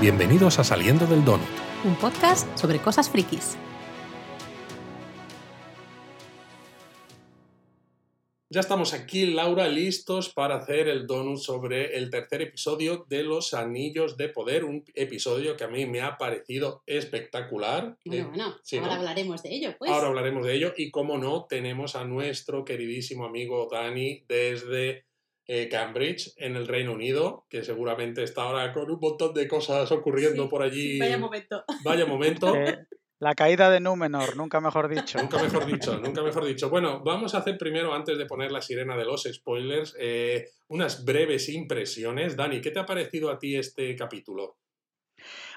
Bienvenidos a Saliendo del Donut. Un podcast sobre cosas frikis. Ya estamos aquí, Laura, listos para hacer el donut sobre el tercer episodio de Los Anillos de Poder, un episodio que a mí me ha parecido espectacular. Bueno, Eh, bueno, sí, ahora ¿no? hablaremos de ello, pues. Ahora hablaremos de ello y, como no, tenemos a nuestro queridísimo amigo Dani desde eh, Cambridge, en el Reino Unido, que seguramente está ahora con un montón de cosas ocurriendo Sí, por allí. Vaya momento. Vaya momento. Eh, la caída de Númenor, nunca mejor dicho. Nunca mejor dicho, nunca mejor dicho. Bueno, vamos a hacer primero, antes de poner la sirena de los spoilers, eh, unas breves impresiones. Dani, ¿qué te ha parecido a ti este capítulo?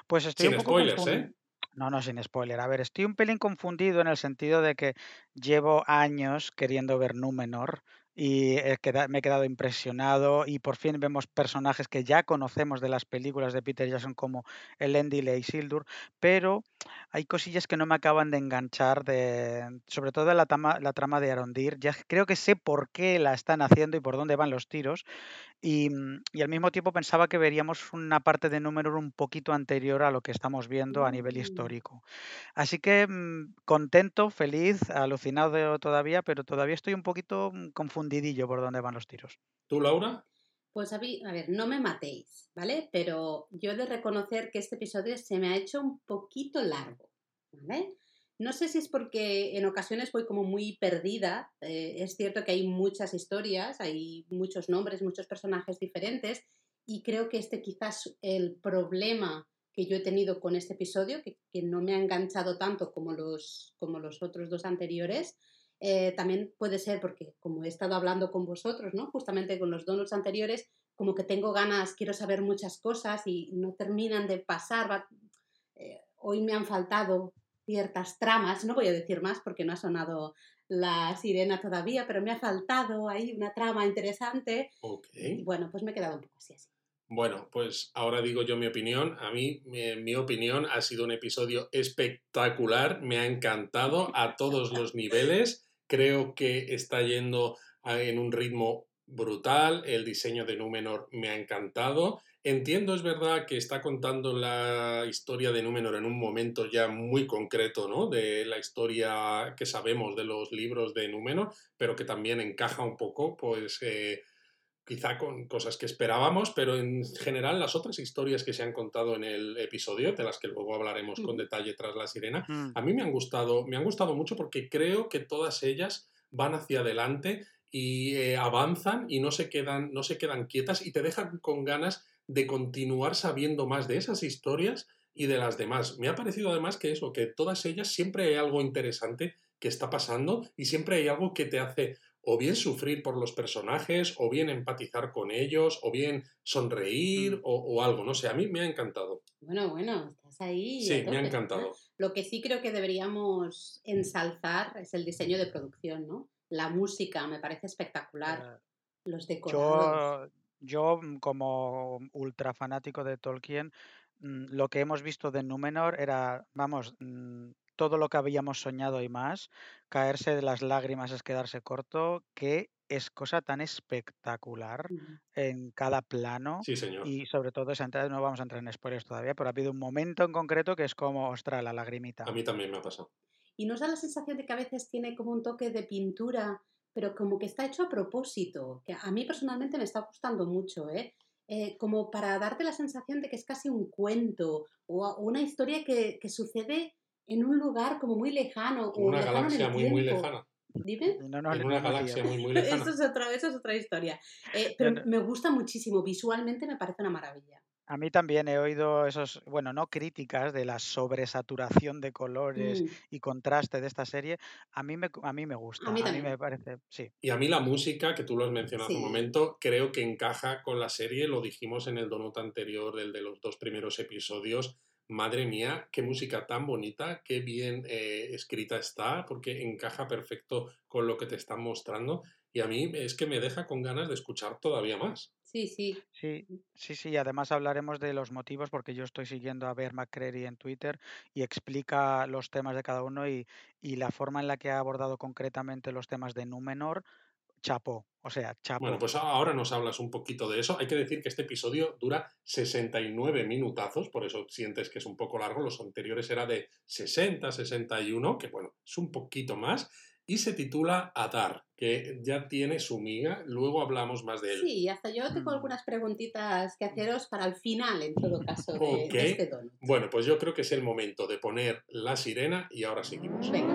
Pues estoy Sin un poco spoilers, confun- ¿eh? No, no, sin spoiler. A ver, estoy un pelín confundido en el sentido de que llevo años queriendo ver Númenor y he queda- me he quedado impresionado y por fin vemos personajes que ya conocemos de las películas de Peter Jackson como Elendil e Isildur, pero hay cosillas que no me acaban de enganchar, de, sobre todo la trama, la trama de Arondir. Ya creo que sé por qué la están haciendo y por dónde van los tiros, y, mm, y al mismo tiempo pensaba que veríamos una parte de Númenor un poquito anterior a lo que estamos viendo a nivel Mm. histórico. Así que mm, contento, feliz, alucinado todavía, pero todavía estoy un poquito mm, confundidillo por dónde van los tiros. ¿Tú, Laura? Pues a, mí- a ver, no me matéis, ¿vale? Pero yo he de reconocer que este episodio se me ha hecho un poquito largo, ¿vale? No sé si es porque en ocasiones voy como muy perdida. eh, es cierto que hay muchas historias, hay muchos nombres, muchos personajes diferentes, y creo que este quizás el problema que yo he tenido con este episodio, que, que no me ha enganchado tanto como los, como los otros dos anteriores, eh, también puede ser porque, como he estado hablando con vosotros, ¿no? Justamente con los donuts anteriores, como que tengo ganas, quiero saber muchas cosas y no terminan de pasar. va- eh, hoy me han faltado ciertas tramas, no voy a decir más porque no ha sonado la sirena todavía, pero me ha faltado ahí una trama interesante. Y bueno, pues me he quedado un poco así, así. Bueno, pues ahora digo yo mi opinión. A mí, mi, mi opinión, ha sido un episodio espectacular. Me ha encantado a todos los niveles. Creo que está yendo en un ritmo brutal. El diseño de Númenor me ha encantado. Entiendo, es verdad, que está contando la historia de Númenor en un momento ya muy concreto, ¿no? De la historia que sabemos de los libros de Númenor, pero que también encaja un poco, pues, eh, quizá con cosas que esperábamos, pero en general las otras historias que se han contado en el episodio, de las que luego hablaremos con detalle tras la sirena, Mm, a mí me han gustado, me han gustado mucho porque creo que todas ellas van hacia adelante y eh, avanzan y no se quedan, no se quedan quietas y te dejan con ganas de continuar sabiendo más de esas historias y de las demás. Me ha parecido además que eso, que todas ellas siempre hay algo interesante que está pasando y siempre hay algo que te hace o bien sufrir por los personajes, o bien empatizar con ellos, o bien sonreír, Mm. o, o algo, no sé, a mí me ha encantado. Bueno, bueno, estás ahí. Sí, me ha ¿no? encantado. Lo que sí creo que deberíamos ensalzar es el diseño de producción, ¿no? La música me parece espectacular. eh, Los decorados. Yo, yo mm, como ultra fanático de Tolkien, mm, lo que hemos visto de Númenor era, vamos, mm, todo lo que habíamos soñado y más. Caerse de las lágrimas es quedarse corto. Qué es cosa tan espectacular en cada plano Sí, señor. y sobre todo esa entrada, no vamos a entrar en spoilers todavía, pero ha habido un momento en concreto que es como, ostras, la lagrimita. A mí también me ha pasado. Y nos da la sensación de que a veces tiene como un toque de pintura, pero como que está hecho a propósito, que a mí personalmente me está gustando mucho, ¿eh? Eh, como para darte la sensación de que es casi un cuento o una historia que, que sucede en un lugar como muy lejano En o una lejano en el galaxia muy, muy tiempo. lejana. Dime. No nos- En no una galaxia muy, muy lejana. Eso es, otra, eso es otra historia. Eh, pero no- me gusta muchísimo, visualmente me parece una maravilla. A mí también he oído esos, bueno, no críticas de la sobresaturación de colores Mm, y contraste de esta serie. A mí me, a mí me gusta, a mí a mí también. me parece, sí. Y a mí la música, que tú lo has mencionado hace un momento, creo que encaja con la serie, lo dijimos en el donut anterior, el de los dos primeros episodios. Madre mía, qué música tan bonita, qué bien eh, escrita está, porque encaja perfecto con lo que te están mostrando. Y a mí es que me deja con ganas de escuchar todavía más. Sí, sí. Sí, sí, sí, además hablaremos de los motivos porque yo estoy siguiendo a Bear McCreary en Twitter y explica los temas de cada uno y, y la forma en la que ha abordado concretamente los temas de Númenor chapó. O sea, chapó. Bueno, pues ahora nos hablas un poquito de eso. Hay que decir que este episodio dura 69 minutazos, por eso sientes que es un poco largo. Los anteriores era de 60, 61, que bueno, es un poquito más. Y se titula Adar, que ya tiene su miga. Luego hablamos más de él. Sí, hasta yo tengo Mm. algunas preguntitas que haceros para el final, en todo caso, de, de Ok. este donut. Bueno, pues yo creo que es el momento de poner la sirena y ahora seguimos. Venga.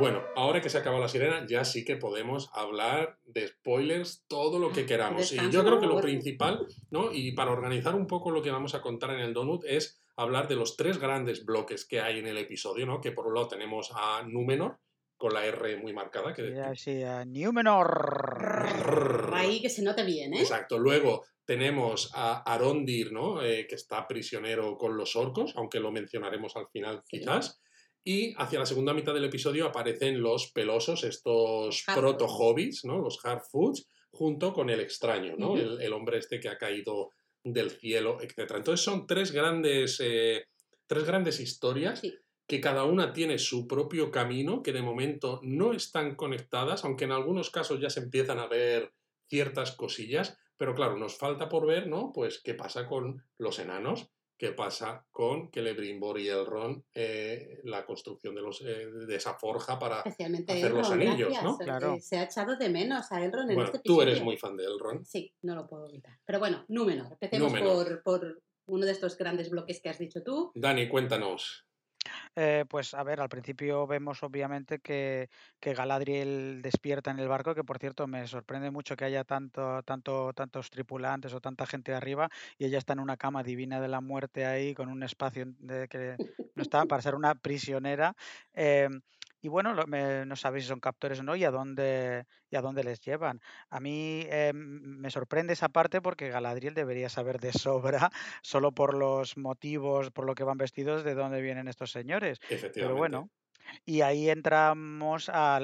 Bueno, ahora que se acaba la sirena, ya sí que podemos hablar de spoilers todo lo que Ah, queramos. Y yo creo que lo principal, ¿no? Y para organizar un poco lo que vamos a contar en el Donut es hablar de los tres grandes bloques que hay en el episodio, ¿no? Que por un lado tenemos a Númenor, con la R muy marcada, que, Ya, sí, a Númenor. Ahí que se note bien, ¿eh? Exacto. Luego tenemos a Arondir, ¿no? Eh, que está prisionero con los orcos, aunque lo mencionaremos al final Sí. quizás. Y hacia la segunda mitad del episodio aparecen los pelosos, estos Hardfoods. proto-hobbits, ¿no? Los hardfoods, junto con el extraño, ¿no? El, el hombre este que ha caído del cielo, etc. Entonces son tres grandes, eh, tres grandes historias Sí. que cada una tiene su propio camino, que de momento no están conectadas, aunque en algunos casos ya se empiezan a ver ciertas cosillas, pero claro, nos falta por ver, ¿no? Pues qué pasa con los enanos, qué pasa con Celebrimbor y Elrond, eh, la construcción de, los, eh, de esa forja para... Especialmente hacer los anillos, gracias, ¿no? eh, Claro. Se ha echado de menos a Elrond en Bueno, este tú episodio. eres muy fan de Elrond. Sí, no lo puedo evitar. Pero bueno, Númenor. Empecemos Númenor. Por, por uno de estos grandes bloques que has dicho tú. Dani, cuéntanos. Eh, pues a ver, al principio vemos obviamente que, que Galadriel despierta en el barco, que por cierto me sorprende mucho que haya tanto, tanto, tantos tripulantes o tanta gente arriba y ella está en una cama divina de la muerte ahí con un espacio de que no está para ser una prisionera. Eh, y bueno, lo- me- no sabéis si son captores o no y a dónde, y a dónde les llevan. A mí eh, me sorprende esa parte porque Galadriel debería saber de sobra, solo por los motivos, por lo que van vestidos, de dónde vienen estos señores. Efectivamente. Pero bueno, y ahí entramos a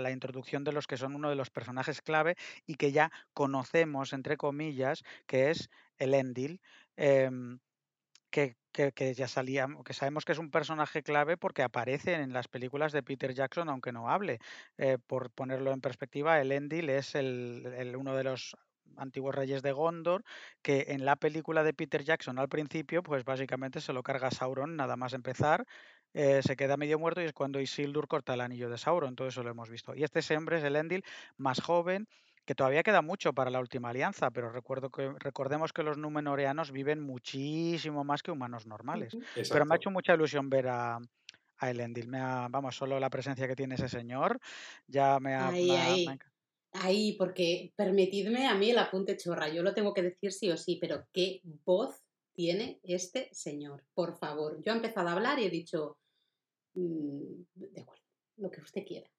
la introducción de los que son uno de los personajes clave y que ya conocemos, entre comillas, que es el Endil, em, que, que- ya salía, que sabemos que es un personaje clave porque aparece en las películas de Peter Jackson, aunque no hable. Eh, por ponerlo en perspectiva, el Endil es el, el- uno de los antiguos reyes de Gondor, que en la película de Peter Jackson al principio, pues básicamente se lo carga Sauron nada más empezar, eh, se queda medio muerto y es cuando Isildur corta el anillo de Sauron, todo eso lo hemos visto. Y este hombre es el Endil más joven, que todavía queda mucho para la última alianza, pero recuerdo que, recordemos que los Númenoreanos viven muchísimo más que humanos normales. Pero me ha hecho mucha ilusión ver a, a Elendil. Me ha- vamos, solo la presencia que tiene ese señor ya me ha, Ahí, me me ahí. Ahí, porque permitidme a mí el apunte chorra. Yo lo tengo que decir sí o sí, pero qué voz tiene este señor. Por favor. Yo he empezado a hablar y he dicho, "Mm, de acuerdo, lo que usted quiera.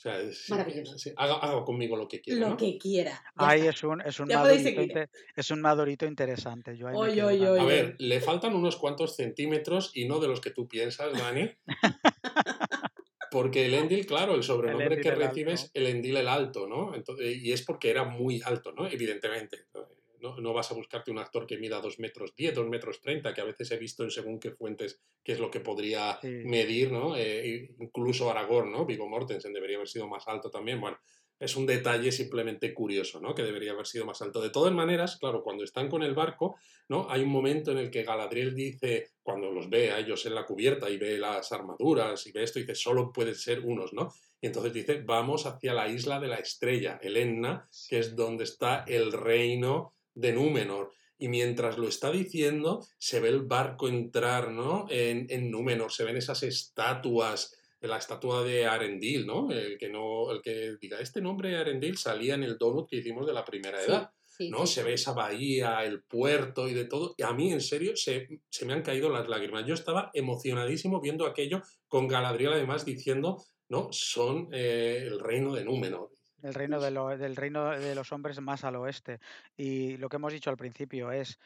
O sea, es- sí, Maravilloso. sí, haga, haga conmigo lo que quiera, Lo ¿no? que quiera. Ahí es un, es un Ya podéis madurito, es un madurito interesante. Yo ahí Oy, oy. A oy. ver, le faltan unos cuantos centímetros y no de los que tú piensas, Dani. Porque el Endil, claro, el sobrenombre que el recibe Alto. es el Endil el Alto, ¿no? Entonces, y es porque era muy alto, ¿no? Evidentemente. No, no vas a buscarte un actor que mida 2 metros 10, 2 metros 30, que a veces he visto en según qué fuentes qué es lo que podría Sí. medir, ¿no? Eh, incluso Aragorn, ¿no? Viggo Mortensen debería haber sido más alto también. Bueno, es un detalle simplemente curioso, ¿no? Que debería haber sido más alto. De todas maneras, claro, cuando están con el barco, ¿no? Hay un momento en el que Galadriel dice, cuando los ve a ellos en la cubierta y ve las armaduras y ve esto, dice, solo pueden ser unos, ¿no? Y entonces dice, vamos hacia la isla de la estrella, el Enna, que es donde está el reino de Númenor. Y mientras lo está diciendo, se ve el barco entrar, ¿no? En, en Númenor, se ven esas estatuas, la estatua de Arendil, ¿no? El que no, el que diga, este nombre Arendil salía en el donut que hicimos de la primera edad. sí, ¿no? sí, Se ve esa bahía, el puerto y de todo. Y a mí, en serio, se, se me han caído las lágrimas. Yo estaba emocionadísimo viendo aquello con Galadriel, además, diciendo, ¿no? Son eh, el reino de Númenor. El reino de lo- del reino de los hombres más al oeste. Y lo que hemos dicho al principio es,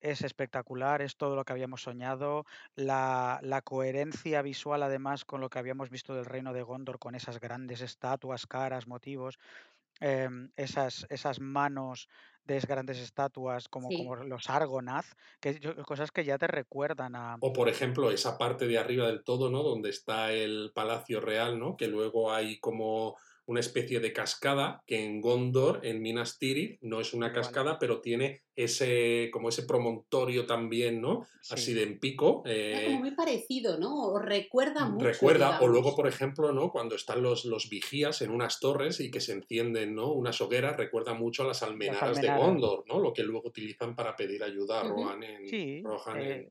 es espectacular, es todo lo que habíamos soñado, la, la coherencia visual además con lo que habíamos visto del reino de Gondor, con esas grandes estatuas, caras, motivos. em, esas, esas manos de esas grandes estatuas como, como los Argonath, que cosas que ya te recuerdan a... O por ejemplo, esa parte de arriba del todo, ¿no? Donde está el Palacio Real, ¿no? Que luego hay como una especie de cascada que en Gondor, en Minas Tirith, no es una cascada, pero tiene ese como ese promontorio también, ¿no? Así de en pico. Eh, muy parecido, ¿no? O recuerda mucho. Recuerda, o luego, por ejemplo, ¿no? Cuando están los, los vigías en unas torres y que se encienden, ¿no? Unas hogueras, recuerda mucho a las almenaras, de Gondor, ¿no? Lo que luego utilizan para pedir ayuda a Rohan en, sí, eh,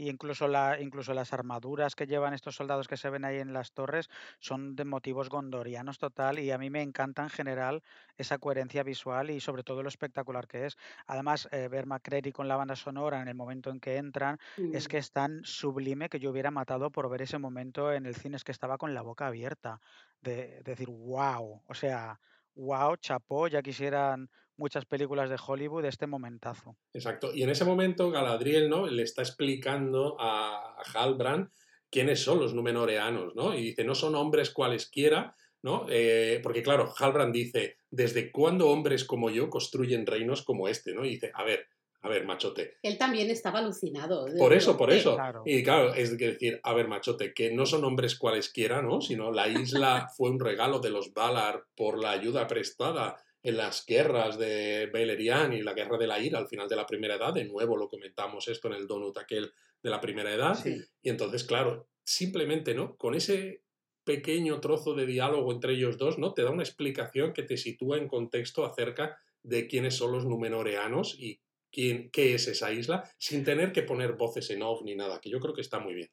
y incluso, la, incluso las armaduras que llevan estos soldados que se ven ahí en las torres son de motivos gondorianos total y a mí me encanta en general esa coherencia visual y sobre todo lo espectacular que es. Además, eh, ver McCready con la banda sonora en el momento en que entran es que es tan sublime que yo hubiera matado por ver ese momento en el cine, es que estaba con la boca abierta, de, de decir, wow, o sea, wow, chapó, ya quisieran muchas películas de Hollywood de este momentazo. Exacto. Y en ese momento Galadriel, ¿no? Le está explicando a, Halbrand quiénes son los Númenoreanos, ¿no? Y dice, no son hombres cualesquiera, ¿no? Eh, porque claro, Halbrand dice, ¿desde cuándo hombres como yo construyen reinos como este, ¿no? Y dice, a ver, a ver, machote. Él también estaba alucinado. Por eso, por eso. Y claro, es decir, a ver, machote, que no son hombres cualesquiera, ¿no? Sino la isla fue un regalo de los Valar por la ayuda prestada en las guerras de Beleriand y la guerra de la ira al final de la primera edad, de nuevo lo comentamos esto en el donut aquel de la primera edad, y entonces, claro, simplemente, ¿no? Con ese pequeño trozo de diálogo entre ellos dos, ¿no? Te da una explicación que te sitúa en contexto acerca de quiénes son los numenoreanos y quién, qué es esa isla, sin tener que poner voces en off ni nada, que yo creo que está muy bien.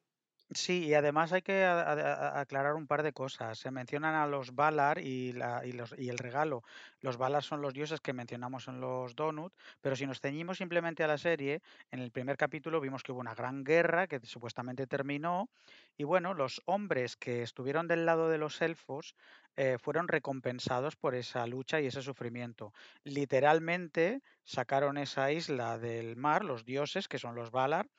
Sí, y además hay que aclarar un par de cosas. Se mencionan a los Valar y, la, y, los, y el regalo. Los Valar son los dioses que mencionamos en los Donut, pero si nos ceñimos simplemente a la serie, en el primer capítulo vimos que hubo una gran guerra que supuestamente terminó, y bueno, los hombres que estuvieron del lado de los elfos eh, fueron recompensados por esa lucha y ese sufrimiento. Literalmente sacaron esa isla del mar, los dioses, que son los Valar,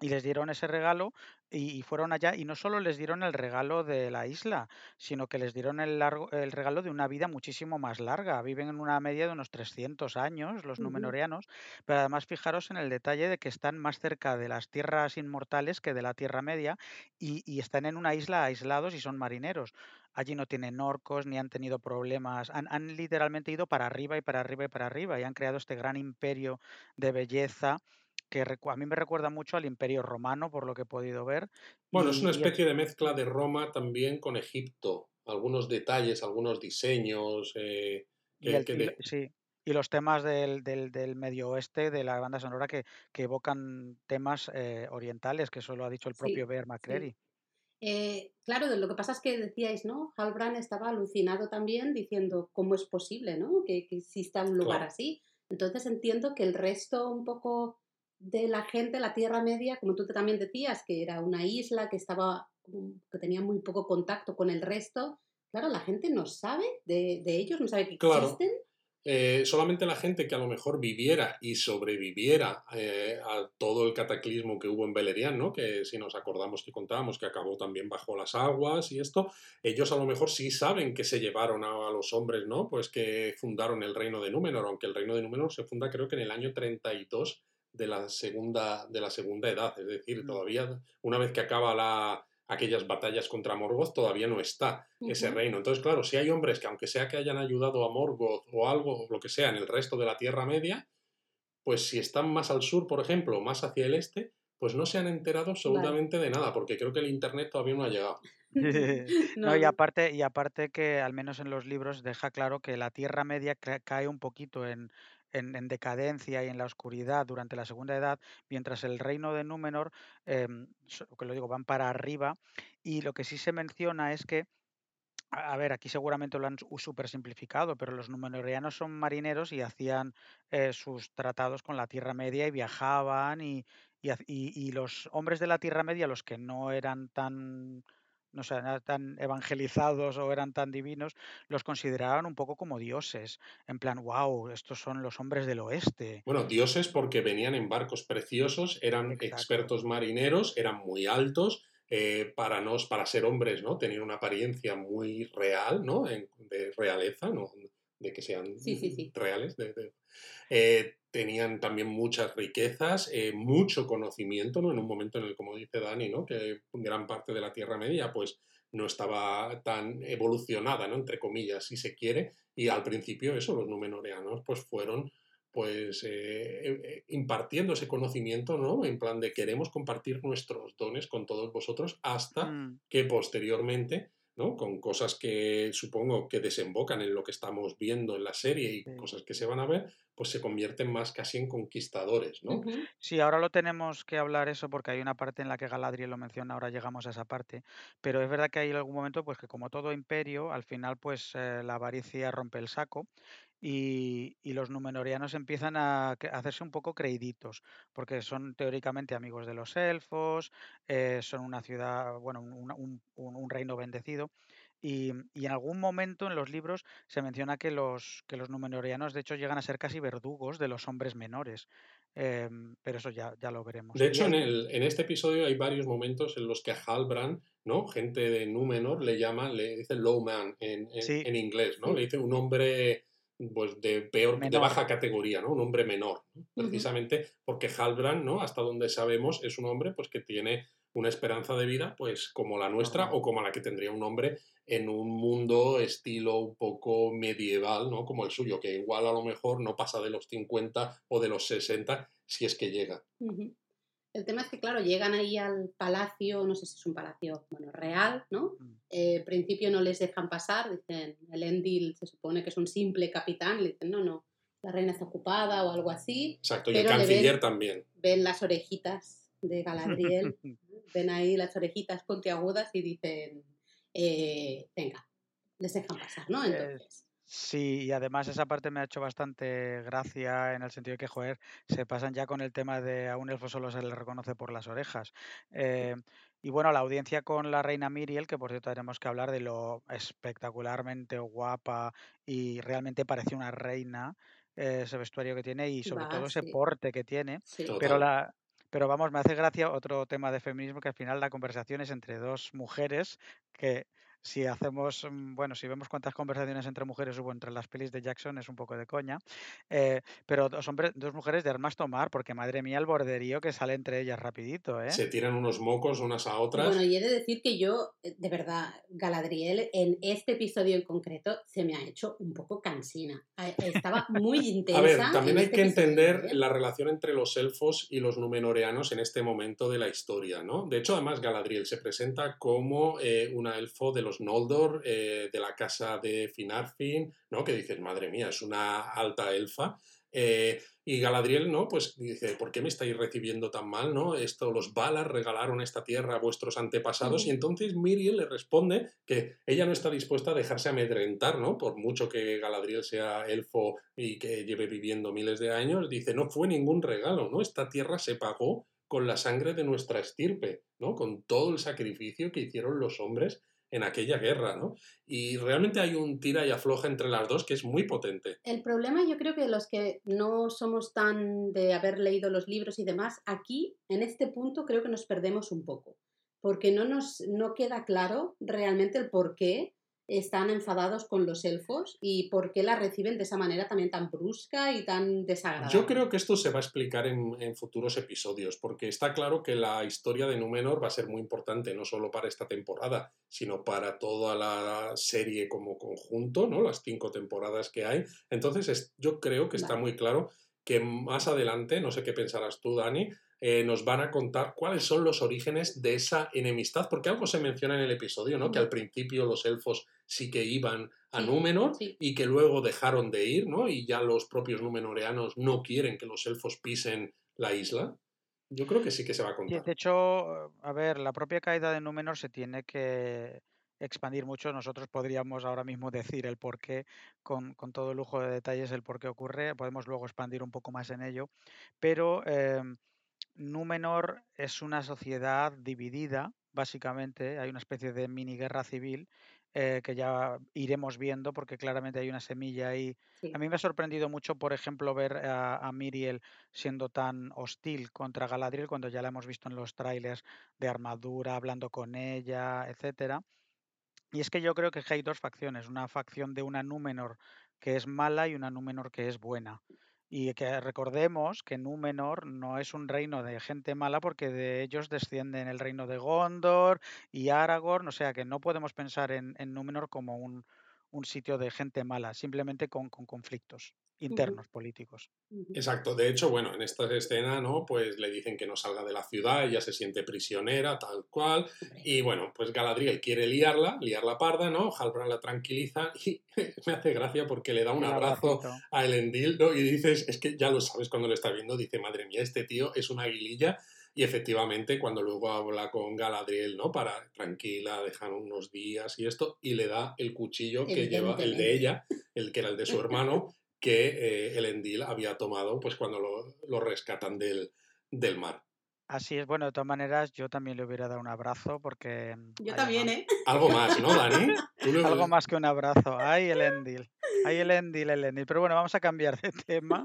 y les dieron ese regalo y, fueron allá y no solo les dieron el regalo de la isla, sino que les dieron el, largo, el regalo de una vida muchísimo más larga. Viven en una media de unos 300 años los numenoreanos, pero además fijaros en el detalle de que están más cerca de las tierras inmortales que de la Tierra Media y, y están en una isla aislados y son marineros. Allí no tienen orcos ni han tenido problemas, han, han literalmente ido para arriba y para arriba y para arriba y han creado este gran imperio de belleza que a mí me recuerda mucho al Imperio Romano, por lo que he podido ver. Bueno, es una especie de mezcla de Roma también con Egipto. Algunos detalles, algunos diseños. Eh, sí, y los temas del, del, medio oeste, de la banda sonora, que, que evocan temas eh, orientales, que eso lo ha dicho el propio Bear McCreary. Eh, claro, lo que pasa es que decíais, ¿no? Halbrand estaba alucinado también diciendo cómo es posible, ¿no? Que, exista un lugar así. Entonces entiendo que el resto un poco de la gente, la Tierra Media, como tú también decías, que era una isla que estaba, que tenía muy poco contacto con el resto. Claro, la gente no sabe de, ellos, no sabe que existen. Eh, solamente la gente que a lo mejor viviera y sobreviviera eh, a todo el cataclismo que hubo en Beleriand, ¿no? que si nos acordamos que contábamos que acabó también bajo las aguas y esto, ellos a lo mejor sí saben que se llevaron a, a, los hombres, ¿no? pues que fundaron el reino de Númenor, aunque el reino de Númenor se funda creo que en el año 32 de la segunda, de la segunda edad. Es decir, mm. todavía, una vez que acaba la, aquellas batallas contra Morgoth, todavía no está ese reino. Entonces, claro, si hay hombres que aunque sea que hayan ayudado a Morgoth o algo, lo que sea, en el resto de la Tierra Media, pues si están más al sur, por ejemplo, más hacia el este, pues no se han enterado absolutamente de nada, porque creo que el Internet todavía no ha llegado. no, y aparte, y aparte que al menos en los libros deja claro que la Tierra Media cae un poquito en, en, decadencia y en la oscuridad durante la Segunda Edad, mientras el reino de Númenor, em, que lo digo, van para arriba. Y lo que sí se menciona es que a ver, aquí seguramente lo han súper simplificado, pero los numenoreanos son marineros y hacían eh, sus tratados con la Tierra Media y viajaban y, y, los hombres de la Tierra Media, los que no eran tan no sé, eran tan evangelizados o eran tan divinos, los consideraban un poco como dioses. En plan, wow, estos son los hombres del oeste. Bueno, dioses porque venían en barcos preciosos, eran expertos marineros, eran muy altos, eh, para, nos, para ser hombres, ¿no? Tenían una apariencia muy real, ¿no? de realeza, ¿no? De que sean reales. Eh, tenían también muchas riquezas, eh, mucho conocimiento, ¿no? En un momento en el, como dice Dani, ¿no? Que gran parte de la Tierra Media, pues, no estaba tan evolucionada, ¿no? Entre comillas, si se quiere, y al principio eso, los numenoreanos, pues fueron pues eh, eh, impartiendo ese conocimiento, ¿no? En plan de queremos compartir nuestros dones con todos vosotros hasta mm. que posteriormente, ¿no? Con cosas que supongo que desembocan en lo que estamos viendo en la serie y cosas que se van a ver, pues se convierten más casi en conquistadores, ¿no? Sí, ahora lo tenemos que hablar eso porque hay una parte en la que Galadriel lo menciona, ahora llegamos a esa parte, pero es verdad que hay algún momento pues que como todo imperio, al final pues eh, la avaricia rompe el saco y, los numenorianos empiezan a, hacerse un poco creíditos, porque son teóricamente amigos de los elfos, eh, son una ciudad, bueno, un, reino bendecido. Y, en algún momento en los libros se menciona que los, que los numenorianos de hecho llegan a ser casi verdugos de los hombres menores. Em, pero eso ya, ya lo veremos. De hecho, en, el, en este episodio hay varios momentos en los que a Halbrand, ¿no? Gente de Númenor le llama, le dice low man en, en, inglés, ¿no? Le dice un hombre pues de peor, de baja categoría, ¿no? Un hombre menor, precisamente porque Halbrand, ¿no? Hasta donde sabemos, es un hombre pues que tiene una esperanza de vida pues como la nuestra o como la que tendría un hombre en un mundo estilo un poco medieval, ¿no? Como el suyo, que igual a lo mejor no pasa de los 50 o de los 60 si es que llega. El tema es que, claro, llegan ahí al palacio, no sé si es un palacio, bueno, real, ¿no? Mm. Eh, principio no les dejan pasar, dicen, el Endil se supone que es un simple capitán, le dicen, no, no, la reina está ocupada o algo así. Exacto, y el canciller también. Ven las orejitas de Galadriel, ven ahí las orejitas puntiagudas y dicen, eh, venga, les dejan pasar, ¿no? Entonces... Sí, y además esa parte me ha hecho bastante gracia en el sentido de que, joder, se pasan ya con el tema de a un elfo solo se le reconoce por las orejas. Eh, y bueno, la audiencia con la reina Miriel, que por cierto tenemos que hablar de lo espectacularmente guapa y realmente parece una reina, eh, ese vestuario que tiene y sobre todo ese porte que tiene. Pero la, pero vamos, me hace gracia otro tema de feminismo que al final la conversación es entre dos mujeres que si hacemos, mm, bueno, si vemos cuántas conversaciones entre mujeres hubo entre las pelis de Jackson, es un poco de coña. Eh, pero dos hombres, dos mujeres de armas tomar, porque madre mía el borderío que sale entre ellas rapidito, ¿eh? Se tiran unos mocos unas a otras. Bueno, y he de decir que yo, eh, de verdad, Galadriel, en este episodio en concreto, se me ha hecho un poco cansina. Estaba muy intensa. a ver, también hay este que entender la relación entre los elfos y los numenoreanos en este momento de la historia, ¿no? De hecho, además, Galadriel se presenta como una elfo de los Noldor, eh, de la casa de Finarfin, ¿no? Que dices, madre mía, es una alta elfa. Eh, y Galadriel, ¿no? Pues dice, ¿por qué me estáis recibiendo tan mal, no? Esto, los Valar regalaron esta tierra a vuestros antepasados y entonces Miriel le responde que ella no está dispuesta a dejarse amedrentar, ¿no? Por mucho que Galadriel sea elfo y que lleve viviendo miles de años, dice, no fue ningún regalo, ¿no? Esta tierra se pagó con la sangre de nuestra estirpe, ¿no? Con todo el sacrificio que hicieron los hombres en aquella guerra, ¿no? Y realmente hay un tira y afloja entre las dos que es muy potente. El problema yo creo que los que no somos tan de haber leído los libros y demás, aquí, en este punto, creo que nos perdemos un poco, porque no nos no queda claro realmente el por qué están enfadados con los elfos y por qué la reciben de esa manera también tan brusca y tan desagradable. Yo creo que esto se va a explicar en, futuros episodios, porque está claro que la historia de Númenor va a ser muy importante, no solo para esta temporada, sino para toda la serie como conjunto, ¿no? Las cinco temporadas que hay. Entonces, yo creo que está muy claro que más adelante, no sé qué pensarás tú, Dani, eh, nos van a contar cuáles son los orígenes de esa enemistad, porque algo se menciona en el episodio, ¿no? Que al principio los elfos sí que iban a Númenor y que luego dejaron de ir, ¿no? Y ya los propios númenoreanos no quieren que los elfos pisen la isla. Yo creo que sí que se va a contar. de hecho, a ver, la propia caída de Númenor se tiene que expandir mucho. Nosotros podríamos ahora mismo decir el por qué, con, todo el lujo de detalles, el por qué ocurre. Podemos luego expandir un poco más en ello. Pero em, Númenor es una sociedad dividida, básicamente, hay una especie de mini guerra civil eh, que ya iremos viendo porque claramente hay una semilla ahí. A mí me ha sorprendido mucho, por ejemplo, ver a, a, Miriel siendo tan hostil contra Galadriel cuando ya la hemos visto en los trailers de armadura, hablando con ella, etcétera. Y es que yo creo que hay dos facciones, una facción de una Númenor que es mala y una Númenor que es buena. Y que recordemos que Númenor no es un reino de gente mala porque de ellos descienden el reino de Gondor y Aragorn, o sea que no podemos pensar en, en Númenor como un, un sitio de gente mala, simplemente con, con conflictos internos políticos. Exacto. De hecho, bueno, en esta escena, ¿no? Pues le dicen que no salga de la ciudad, ella se siente prisionera, tal cual. Y bueno, pues Galadriel quiere liarla, liar la parda, ¿no? Halbrand la tranquiliza y me hace gracia porque le da un abrazo a Elendil, ¿no? Y dices, es que ya lo sabes cuando lo estás viendo, dice, madre mía, este tío es una aguililla y efectivamente, cuando luego habla con Galadriel, ¿no? Para tranquila, dejar unos días y esto, y le da el cuchillo que lleva, el de ella, el que era el de su hermano, que eh, el Endil había tomado pues cuando lo, lo rescatan del, del mar. Así es, bueno, de todas maneras, yo también le hubiera dado un abrazo porque... Mm, yo también, ¿eh? Algo más, ¿no, Dani? Algo más que un abrazo. Ay, el Endil. Ay, el Endil, el Endil. Pero bueno, vamos a cambiar de tema,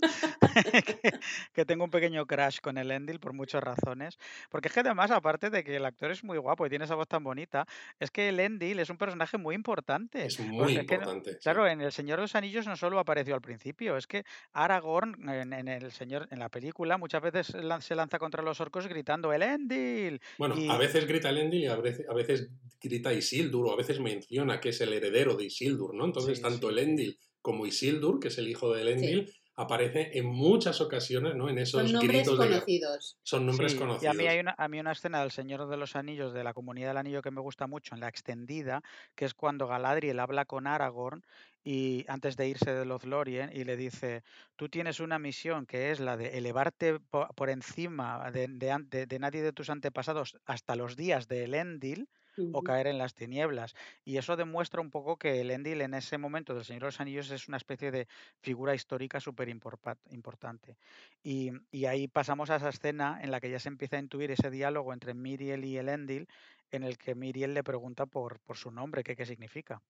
que, tengo un pequeño crash con el Endil por muchas razones. Porque es que además, aparte de que el actor es muy guapo y tiene esa voz tan bonita, es que el Endil es un personaje muy importante. Es muy importante. Claro, en El Señor de los Anillos no solo apareció al principio, es que Aragorn en, el señor, en la película muchas veces se lanza contra los orcos gritando el Endil. Bueno, a veces grita el Endil y a veces, a veces grita Isildur o a veces menciona que es el heredero de Isildur, ¿no? Entonces, tanto el Endil como Isildur, que es el hijo de Elendil, aparece en muchas ocasiones, ¿no? En esos Son nombres gritos conocidos. Son nombres conocidos. Y a mí hay una, a mí una escena del Señor de los Anillos, de la Comunidad del Anillo, que me gusta mucho, en la extendida, que es cuando Galadriel habla con Aragorn y antes de irse de Lothlórien y le dice, tú tienes una misión que es la de elevarte por, encima de, de, nadie de tus antepasados hasta los días de Elendil, o caer en las tinieblas. Y eso demuestra un poco que el Endil en ese momento del Señor de los Anillos es una especie de figura histórica súper importante. Y, ahí pasamos a esa escena en la que ya se empieza a intuir ese diálogo entre Miriel y el Endil, en el que Miriel le pregunta por, por su nombre, qué significa.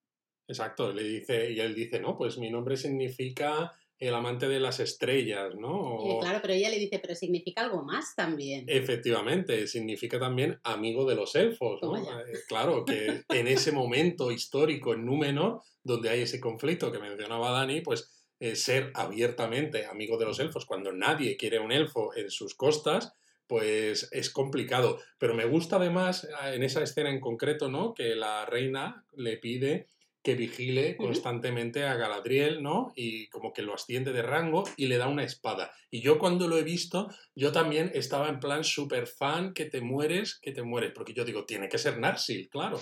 Exacto, le dice, y él dice, no, pues mi nombre significa el amante de las estrellas, ¿no? claro, pero ella le dice, pero significa algo más también. Efectivamente, significa también amigo de los elfos, ¿no? Eh, claro, que en ese momento histórico en Númenor, donde hay ese conflicto que mencionaba Dani, pues eh, ser abiertamente amigo de los elfos cuando nadie quiere un elfo en sus costas, pues es complicado. Pero me gusta además eh, en esa escena en concreto, ¿no? Que la reina le pide que vigile constantemente a Galadriel, ¿no? Y como que lo asciende de rango y le da una espada. Y yo cuando lo he visto, yo también estaba en plan súper fan, que te mueres, que te mueres, porque yo digo, tiene que ser Narsil, claro.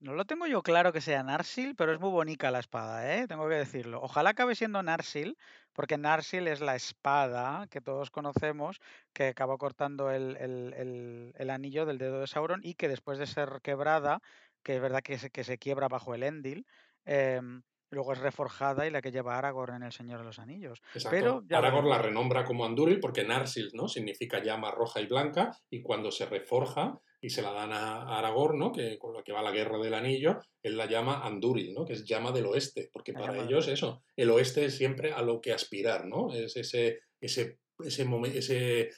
No lo tengo yo claro que sea Narsil, pero es muy bonita la espada, ¿eh? Tengo que decirlo. Ojalá acabe siendo Narsil, porque Narsil es la espada que todos conocemos, que acabó cortando el, el anillo del dedo de Sauron y que después de ser quebrada que es verdad que se, que se quiebra bajo el Endil. Em, luego es reforjada y la que lleva Aragorn en El Señor de los Anillos. Pero Aragorn la renombra como Anduril porque Narsil ¿no? significa llama roja y blanca y cuando se reforja y se la dan a Aragorn, ¿no? que con lo que va la guerra del anillo, él la llama Anduril, ¿no? que es llama del oeste, porque para ellos eso, el oeste es siempre a lo que aspirar, ¿no? es ese, ese, ese, ese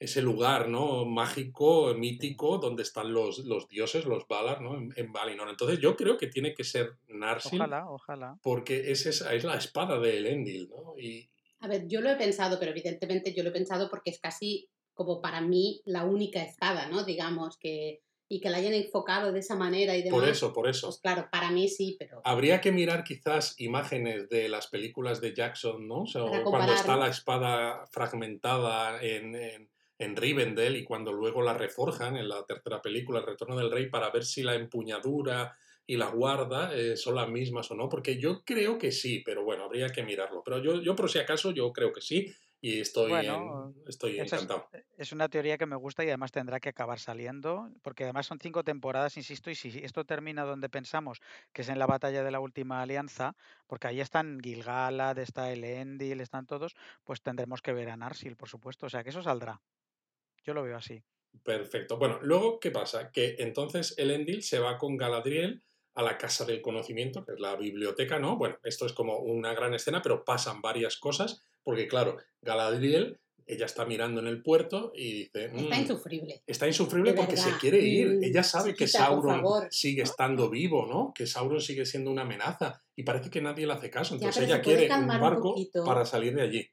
ese lugar ¿no? mágico, mítico, donde están los, los dioses, los Valar, ¿no? en, Valinor. Entonces yo creo que tiene que ser Narsil. Ojalá, ojalá. Porque es, esa, es la espada de Elendil. ¿no? Y... A ver, yo lo he pensado, pero evidentemente yo lo he pensado porque es casi como para mí la única espada, ¿no? Digamos, que, y que la hayan enfocado de esa manera y demás. Por eso, por eso. Pues claro, para mí sí, pero... Habría que mirar quizás imágenes de las películas de Jackson, ¿no? O cuando está la espada fragmentada en en Rivendell y cuando luego la reforjan en la tercera película, El Retorno del Rey, para ver si la empuñadura y la guarda eh, son las mismas o no, porque yo creo que sí, pero bueno, habría que mirarlo. Pero yo, yo por si acaso, yo creo que sí y estoy, estoy encantado. Es, es, una teoría que me gusta y además tendrá que acabar saliendo, porque además son cinco temporadas, insisto, y si esto termina donde pensamos, que es en la batalla de la última alianza, porque ahí están Gilgalad, está Elendil, están todos, pues tendremos que ver a Narsil, por supuesto, o sea que eso saldrá. Yo lo veo así. Perfecto. Bueno, luego, ¿qué pasa? Que entonces el Endil se va con Galadriel a la Casa del Conocimiento, que es la biblioteca, ¿no? Bueno, esto es como una gran escena, pero pasan varias cosas, porque claro, Galadriel ella está mirando en el puerto y dice... Está "Mm, insufrible. Está insufrible porque se quiere ir. Mm, Ella sabe que chiquita, Sauron sigue estando vivo, ¿no? Que Sauron sigue siendo una amenaza. Y parece que nadie le hace caso. Entonces ella quiere un barco para salir de allí.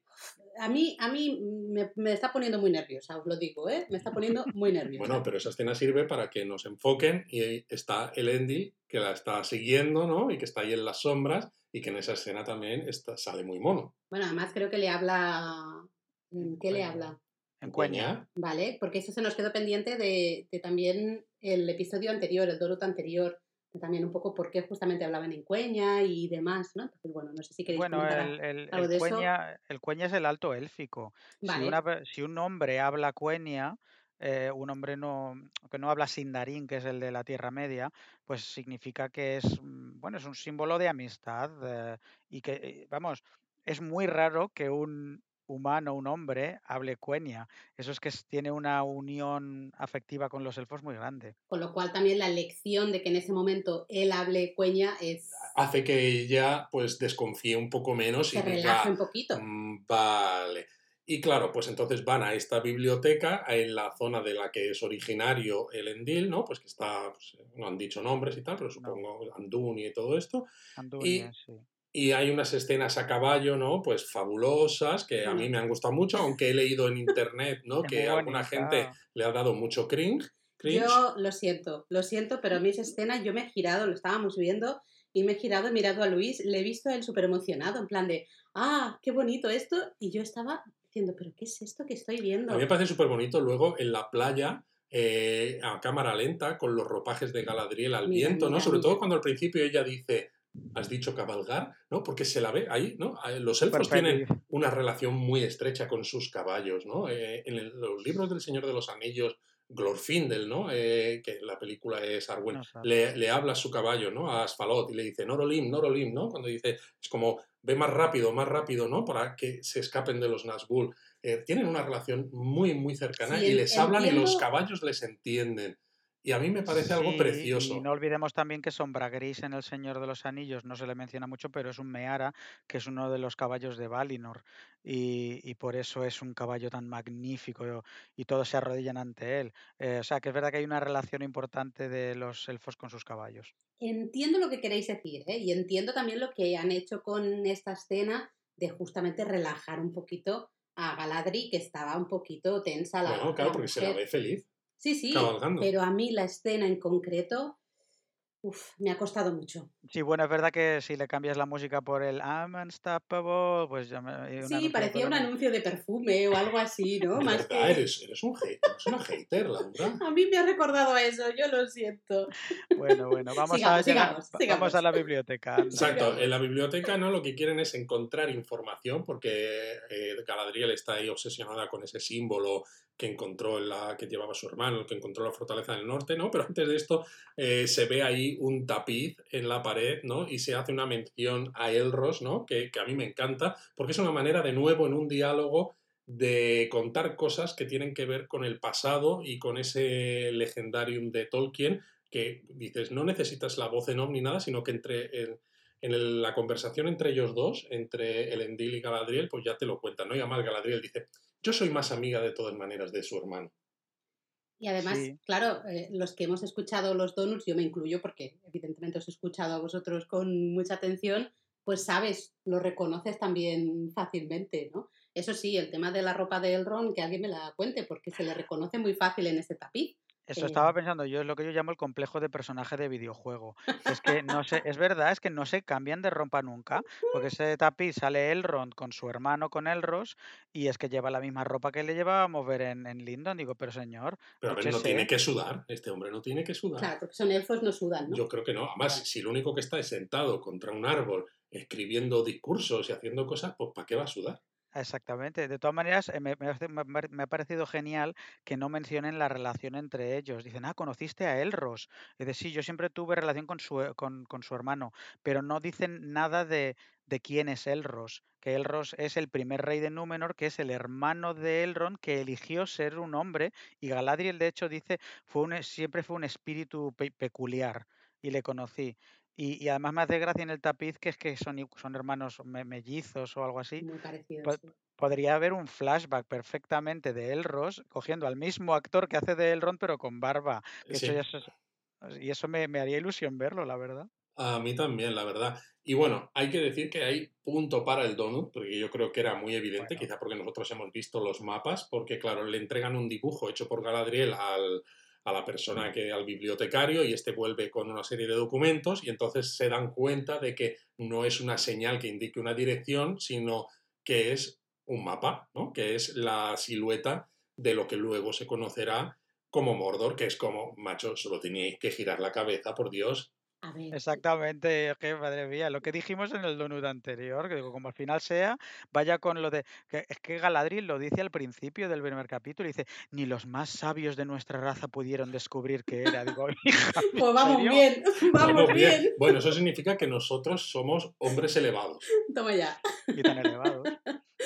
A mí, a mí me, me está poniendo muy nerviosa, os lo digo, ¿eh? Me está poniendo muy nerviosa. Bueno, pero esa escena sirve para que nos enfoquen y está Elendil que la está siguiendo, ¿no? Y que está ahí en las sombras y que en esa escena también está, sale muy mono. Bueno, además creo que le habla... ¿en ¿Qué le habla? En Cueña. ¿Vale? Porque eso se nos quedó pendiente de, de también el episodio anterior, el Dorot anterior, también un poco por qué justamente hablaban en Cueña y demás, ¿no? Entonces, bueno, no sé si queréis Bueno, comentar el, el- algo el de eso. cueña, el cueña es el alto élfico. Si, Vale. una si un hombre habla cueña, eh, un hombre no, que no habla sindarín, que es el de la Tierra Media, pues significa que es, mm, bueno, es un símbolo de amistad eh, y que, eh, vamos, es muy raro que un humano, un hombre, hable cueña. Eso es que tiene una unión afectiva con los elfos muy grande. Con lo cual también la elección de que en ese momento él hable Cueña es... hace que ella pues desconfíe un poco menos y se diga, relaja un poquito. "Mm, vale. Y claro, pues entonces van a esta biblioteca, en la zona de la que es originario el Endil, ¿no? Pues que está, pues, no han dicho nombres y tal, pero supongo Anduni y todo esto. Andunia, sí. Y hay unas escenas a caballo, ¿no? Pues fabulosas, que a mí me han gustado mucho, aunque he leído en internet, ¿no? Es que alguna gente le ha dado mucho cringe. cringe. Yo lo siento, lo siento, pero a mí esa escena yo me he girado, lo estábamos viendo, y me he girado, he mirado a Luis, le he visto a él súper emocionado, en plan de, ah, qué bonito esto, y yo estaba diciendo, pero ¿qué es esto que estoy A viendo? mí me parece súper bonito luego en la playa, eh, a cámara lenta, con los ropajes de Galadriel al Mira, viento, ¿no? mira, Sobre mira. todo cuando al principio ella dice, has dicho cabalgar, ¿no? Porque se la ve ahí, ¿no? Eh, Los elfos tienen una relación muy estrecha con sus caballos, ¿no? Eh, en el- los libros del Señor de los Anillos, Glorfindel, ¿no? Eh, que la película es Arwen, No le, le habla a su caballo, ¿no? A Asfalot y le dice, Norolim, Norolim, ¿no? Cuando dice, es como, ve más rápido, más rápido, ¿no? Para que se escapen de los Nazgûl. Eh, tienen una relación muy, muy cercana Sí, y les hablan y los caballos les entienden. Y a mí me parece algo precioso. Y no olvidemos también que Sombra Gris en El Señor de los Anillos no se le menciona mucho, pero es un Meara, que es uno de los caballos de Valinor. Y, y por eso es un caballo tan magnífico y todos se arrodillan ante él. Eh, o sea, que es verdad que hay una relación importante de los elfos con sus caballos. Entiendo lo que queréis decir, ¿eh? Y entiendo también lo que han hecho con esta escena de justamente relajar un poquito a Galadri, que estaba un poquito tensa la, Bueno, claro, la porque se la ve feliz. Sí, sí, cabalgando. pero a mí la escena en concreto, uf, me ha costado mucho. Sí, bueno, es verdad que si le cambias la música por el I'm unstoppable, pues ya me... Sí, parecía un anuncio de perfume o algo así, ¿no? Más verdad, que... eres, eres un hater, eres una hater, Laura. A mí me ha recordado a eso, yo lo siento. Bueno, bueno, vamos a Sigamos, llegar- sigamos, va- sigamos. vamos a la biblioteca. anda. Exacto, en la biblioteca no lo que quieren es encontrar información porque eh, Galadriel está ahí obsesionada con ese símbolo que encontró en la que llevaba su hermano, que encontró la fortaleza del norte, ¿no? Pero antes de esto eh, se ve ahí un tapiz en la pared, ¿no? Y se hace una mención a Elros, ¿no? Que, que a mí me encanta porque es una manera de nuevo en un diálogo de contar cosas que tienen que ver con el pasado y con ese legendarium de Tolkien que dices, no necesitas la voz en off ni nada, sino que entre en, la conversación entre ellos dos, entre Elendil y Galadriel, pues ya te lo cuentan, ¿no? Y además Galadriel dice, yo soy más amiga de todas maneras de su hermano. Y además, Sí. claro, eh, los que hemos escuchado los donuts, yo me incluyo porque evidentemente os he escuchado a vosotros con mucha atención, pues sabes, lo reconoces también fácilmente, ¿no? Eso sí, el tema de la ropa de Elrond, que alguien me la cuente, porque se le reconoce muy fácil en ese tapiz. Eso estaba pensando yo, es lo que yo llamo el complejo de personaje de videojuego. Es que no sé, es verdad, es que no se cambian de ropa nunca, porque ese tapiz sale Elrond con su hermano, con Elros, y es que lleva la misma ropa que le llevábamos ver en, en Lindon. Digo, pero señor, Pero a ver, no tiene que sudar, este hombre no tiene que sudar. Claro, porque son elfos, no sudan, ¿no? Yo creo que no. Además, Claro. si lo único que está es sentado contra un árbol, escribiendo discursos y haciendo cosas, pues ¿para qué va a sudar? Exactamente. De todas maneras, eh, me, me me ha parecido genial que no mencionen la relación entre ellos. Dicen, ah, conociste a Elros. Es decir, sí, yo siempre tuve relación con su, con, con su hermano, pero no dicen nada de, de quién es Elros. Que Elros es el primer rey de Númenor, que es el hermano de Elrond, que eligió ser un hombre. Y Galadriel, de hecho, dice, fue un, siempre fue un espíritu pe- peculiar. y le conocí. Y, y además me hace gracia en el tapiz que es que son, son hermanos me- mellizos o algo así. Muy parecido, Po- sí. podría haber un flashback perfectamente de Elros cogiendo al mismo actor que hace de Elrond pero con barba. Eso ya es- y eso me, me haría ilusión verlo, la verdad. A mí también, la verdad. Y bueno, hay que decir que hay punto para el donut, porque yo creo que era muy evidente, Bueno. quizá porque nosotros hemos visto los mapas, porque claro, le entregan un dibujo hecho por Galadriel al, a la persona que, al bibliotecario, y este vuelve con una serie de documentos, y entonces se dan cuenta de que no es una señal que indique una dirección, sino que es un mapa, ¿no? Que es la silueta de lo que luego se conocerá como Mordor, que es como, macho, solo teníais que girar la cabeza, por Dios, A ver, Exactamente, es que madre mía, lo que dijimos en el donut anterior, que digo, como al final sea, vaya con lo de que es que Galadriel lo dice al principio del primer capítulo, dice, ni los más sabios de nuestra raza pudieron descubrir qué era. Digo, hija, ¿en pues vamos serio? bien, vamos Vamos bien. bien. Bueno, eso significa que nosotros somos hombres elevados. Toma ya, Y tan elevados.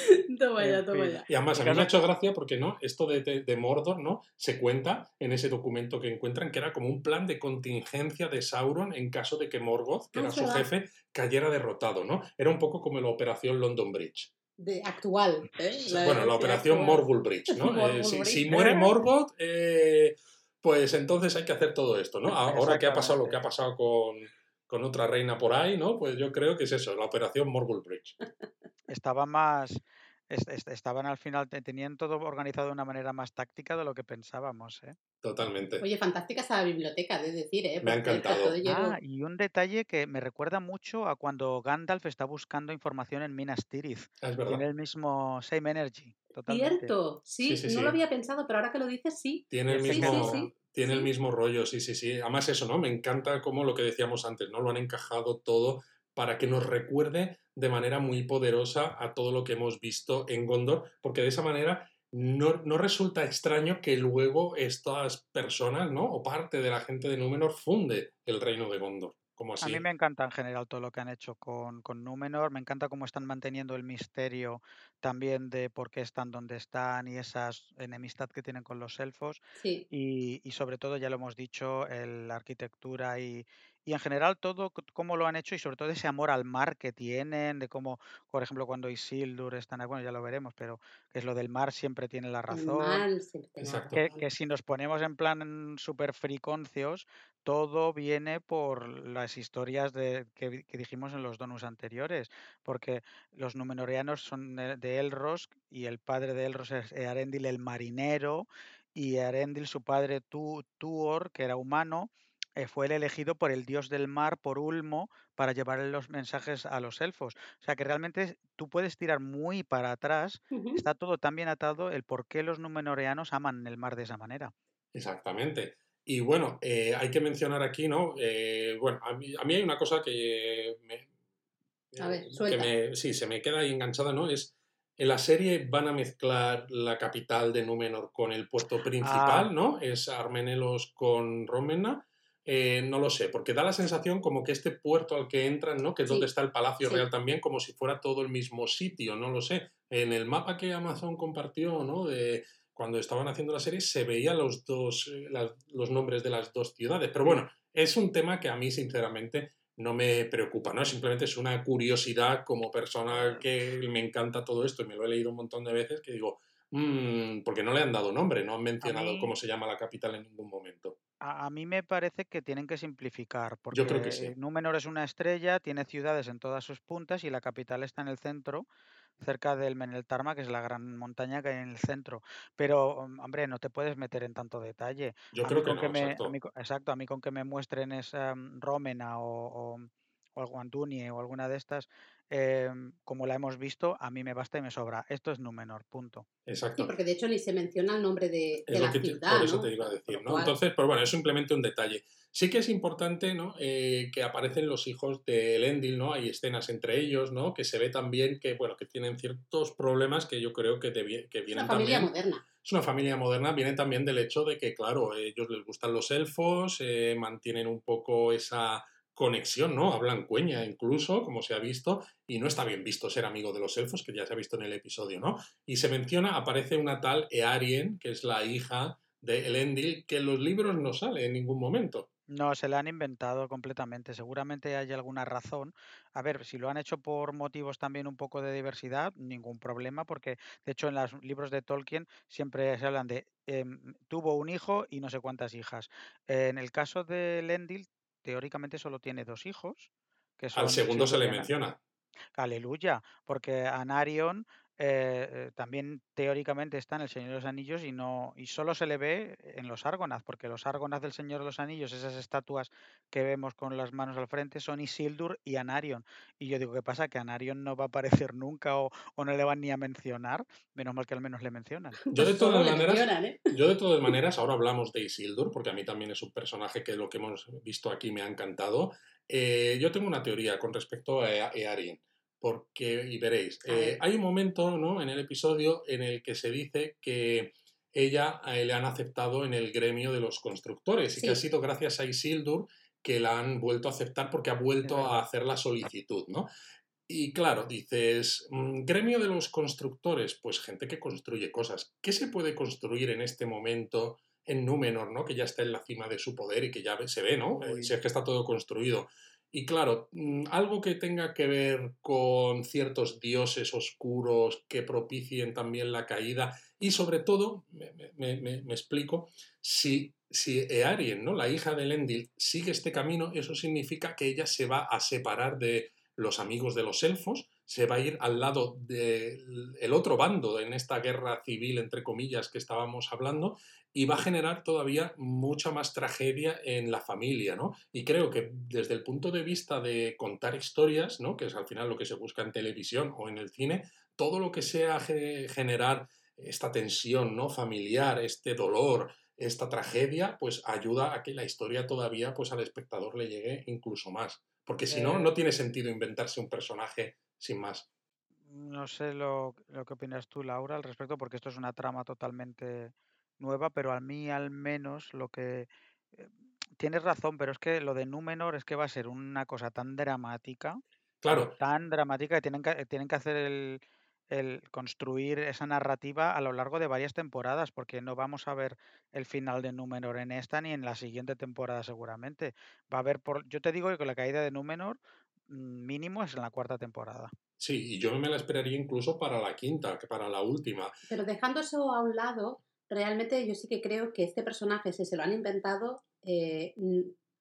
toma ya, toma ya. Y además, a mí me ha hecho gracia porque no, esto de, de- de Mordor, ¿no? Se cuenta en ese documento que encuentran que era como un plan de contingencia de Sauron en caso de que Morgoth, que Ah, era su jefe, cayera derrotado, ¿no? Era un poco como la operación London Bridge. De actual, ¿eh? bueno, la operación. Morgul Bridge, ¿no? Morgul Eh, si, Bridge. si muere Morgoth, eh, pues entonces hay que hacer todo esto, ¿no? Ahora que ha pasado lo que ha pasado con, con otra reina por ahí, ¿no? Pues yo creo que es eso, la operación Morgul Bridge. Estaba más, es- es- estaban al final, te- tenían todo organizado de una manera más táctica de lo que pensábamos, ¿eh? Totalmente. Oye, fantástica esa biblioteca, de decir, ¿eh? Me ha encantado. Ah, y un detalle que me recuerda mucho a cuando Gandalf está buscando información en Minas Tirith. Ah, es Tiene verdad. el mismo Same Energy, totalmente. Cierto, sí, Sí, sí, no sí. lo había pensado, pero ahora que lo dices, sí. Tiene el Sí, sí, mismo, sí, tiene el mismo rollo, sí, sí, sí. Además eso, ¿no? Me encanta como lo que decíamos antes, ¿no? Lo han encajado todo para que nos recuerde de manera muy poderosa a todo lo que hemos visto en Gondor, porque de esa manera no, no resulta extraño que luego estas personas, ¿no? O parte de la gente de Númenor funde el reino de Gondor, como A mí me encanta en general todo lo que han hecho con, con Númenor, me encanta cómo están manteniendo el misterio también de por qué están donde están y esa enemistad que tienen con los elfos Sí. y, y sobre todo, ya lo hemos dicho, el- la arquitectura y, y en general todo cómo lo han hecho y sobre todo ese amor al mar que tienen, de cómo, por ejemplo, cuando Isildur están, bueno, ya lo veremos, pero que es lo del mar siempre tiene la El razón. mal siempre tiene Exacto. Que, que si nos ponemos en plan súper friconcios, todo viene por las historias de, que, dijimos en los donos anteriores, porque los Númenóreanos son de, Elros y el padre de Elros es Earendil el marinero y Earendil, su padre Tu- Tuor, que era humano, eh, fue el elegido por el dios del mar, por Ulmo, para llevarle los mensajes a los elfos. O sea que realmente tú puedes tirar muy para atrás, está todo tan bien atado el por qué los Númenóreanos aman el mar de esa manera. Exactamente. Y bueno, eh, hay que mencionar aquí, ¿no? Eh, bueno, a mí, a mí hay una cosa que me, A ver, que suelta. me- sí, se me queda ahí enganchada, ¿no? Es, en la serie van a mezclar la capital de Númenor con el puerto principal, Ah. ¿no? Es Armenelos con Rómena. Eh, no lo sé, porque da la sensación como que este puerto al que entran, ¿no? Que es Sí, donde está el Palacio sí. Real también, como si fuera todo el mismo sitio, no lo sé. En el mapa que Amazon compartió, ¿no? De cuando estaban haciendo la serie, se veían los dos, eh, los nombres de las dos ciudades. Pero bueno, es un tema que a mí, sinceramente, no me preocupa, ¿no? Simplemente es una curiosidad como persona que me encanta todo esto y me lo he leído un montón de veces que digo, "Mm", porque no le han dado nombre, no han mencionado mí- cómo se llama la capital en ningún momento. A, a mí me parece que tienen que simplificar, porque Yo creo que sí. Númenor es una estrella, tiene ciudades en todas sus puntas y la capital está en el centro, cerca del Meneltarma, que es la gran montaña que hay en el centro. Pero, hom- hombre, no te puedes meter en tanto detalle. Yo a creo mí que no, que me, a exacto. mí co- exacto, a mí con que me muestren esa mm, Rómena o, o, o el Guandunie o alguna de estas, em, como la hemos visto, a mí me basta y me sobra. Esto es Númenor, punto. Sí, Exacto. porque de hecho ni se menciona el nombre de, de Es lo la que te- ciudad, por eso ¿no? te iba a decir, ¿no? Entonces, pues bueno, es simplemente un detalle. Sí que es importante, ¿no? Eh, que aparecen los hijos de Elendil, ¿no? Hay escenas entre ellos, ¿no? Que se ve también que, bueno, que tienen ciertos problemas que yo creo que, debi- que es vienen una familia también... moderna. Es una familia moderna, viene también del hecho de que, claro, a ellos les gustan los elfos, eh, mantienen un poco esa conexión, ¿no? Hablan cueña incluso, como se ha visto, y no está bien visto ser amigo de los elfos, que ya se ha visto en el episodio, ¿no? Y se menciona, aparece una tal Earien, que es la hija de Elendil, que en los libros no sale en ningún momento. No, se la han inventado completamente. Seguramente hay alguna razón. A ver, si lo han hecho por motivos también un poco de diversidad, ningún problema, porque de hecho en los libros de Tolkien siempre se hablan de em, tuvo un hijo y no sé cuántas hijas. En el caso de Lendil, teóricamente solo tiene dos hijos, que Al son segundo se le menciona. Aleluya, porque Anarion eh, eh, también teóricamente está en el Señor de los Anillos y no y solo se le ve en los Argonath, porque los Argonath del Señor de los Anillos, esas estatuas que vemos con las manos al frente, son Isildur y Anarion. Y yo digo, ¿qué pasa? Que Anarion no va a aparecer nunca o, o no le van ni a mencionar. Menos mal que al menos le mencionan. Yo de todas maneras, ¿eh? yo de todas maneras, ahora hablamos de Isildur, porque a mí también es un personaje que lo que hemos visto aquí me ha encantado. Eh, yo tengo una teoría con respecto a Earien, porque, y veréis, eh, hay un momento ¿no? en el episodio en el que se dice que ella eh, le han aceptado en el gremio de los constructores y que ha sido gracias a Isildur que la han vuelto a aceptar porque ha vuelto a hacer la solicitud, ¿no? Y claro, dices, mm, gremio de los constructores, pues gente que construye cosas. ¿Qué se puede construir en este momento en Númenor, ¿no? Que ya está en la cima de su poder y que ya se ve, ¿no? Eh, Uy. Si es que está todo construido. Y claro, mm, algo que tenga que ver con ciertos dioses oscuros que propicien también la caída y sobre todo, me, explico, si, si Earien, ¿no? la hija de Elendil, sigue este camino, eso significa que ella se va a separar de los amigos de los elfos, se va a ir al lado del otro bando en esta guerra civil, entre comillas, que estábamos hablando, y va a generar todavía mucha más tragedia en la familia, ¿no? Y creo que desde el punto de vista de contar historias, ¿no? Que es al final lo que se busca en televisión o en el cine, todo lo que sea ge- generar esta tensión, ¿no? Familiar, este dolor, esta tragedia, pues ayuda a que la historia todavía, pues al espectador le llegue incluso más. Porque si no, Eh, no tiene sentido inventarse un personaje sin más. No sé lo, lo que opinas tú, Laura, al respecto, porque esto es una trama totalmente nueva, pero a mí al menos lo que... eh, Tienes razón, pero es que lo de Númenor es que va a ser una cosa tan dramática, Claro, tan dramática que tienen que, tienen que hacer el, el construir esa narrativa a lo largo de varias temporadas, porque no vamos a ver el final de Númenor en esta ni en la siguiente temporada seguramente. Va a haber por, yo te digo que la caída de Númenor mm, mínimo es en la cuarta temporada. sí, y yo me la esperaría incluso para la quinta, que para la última. Pero dejando eso a un lado, realmente yo sí que creo que este personaje, si se lo han inventado, eh,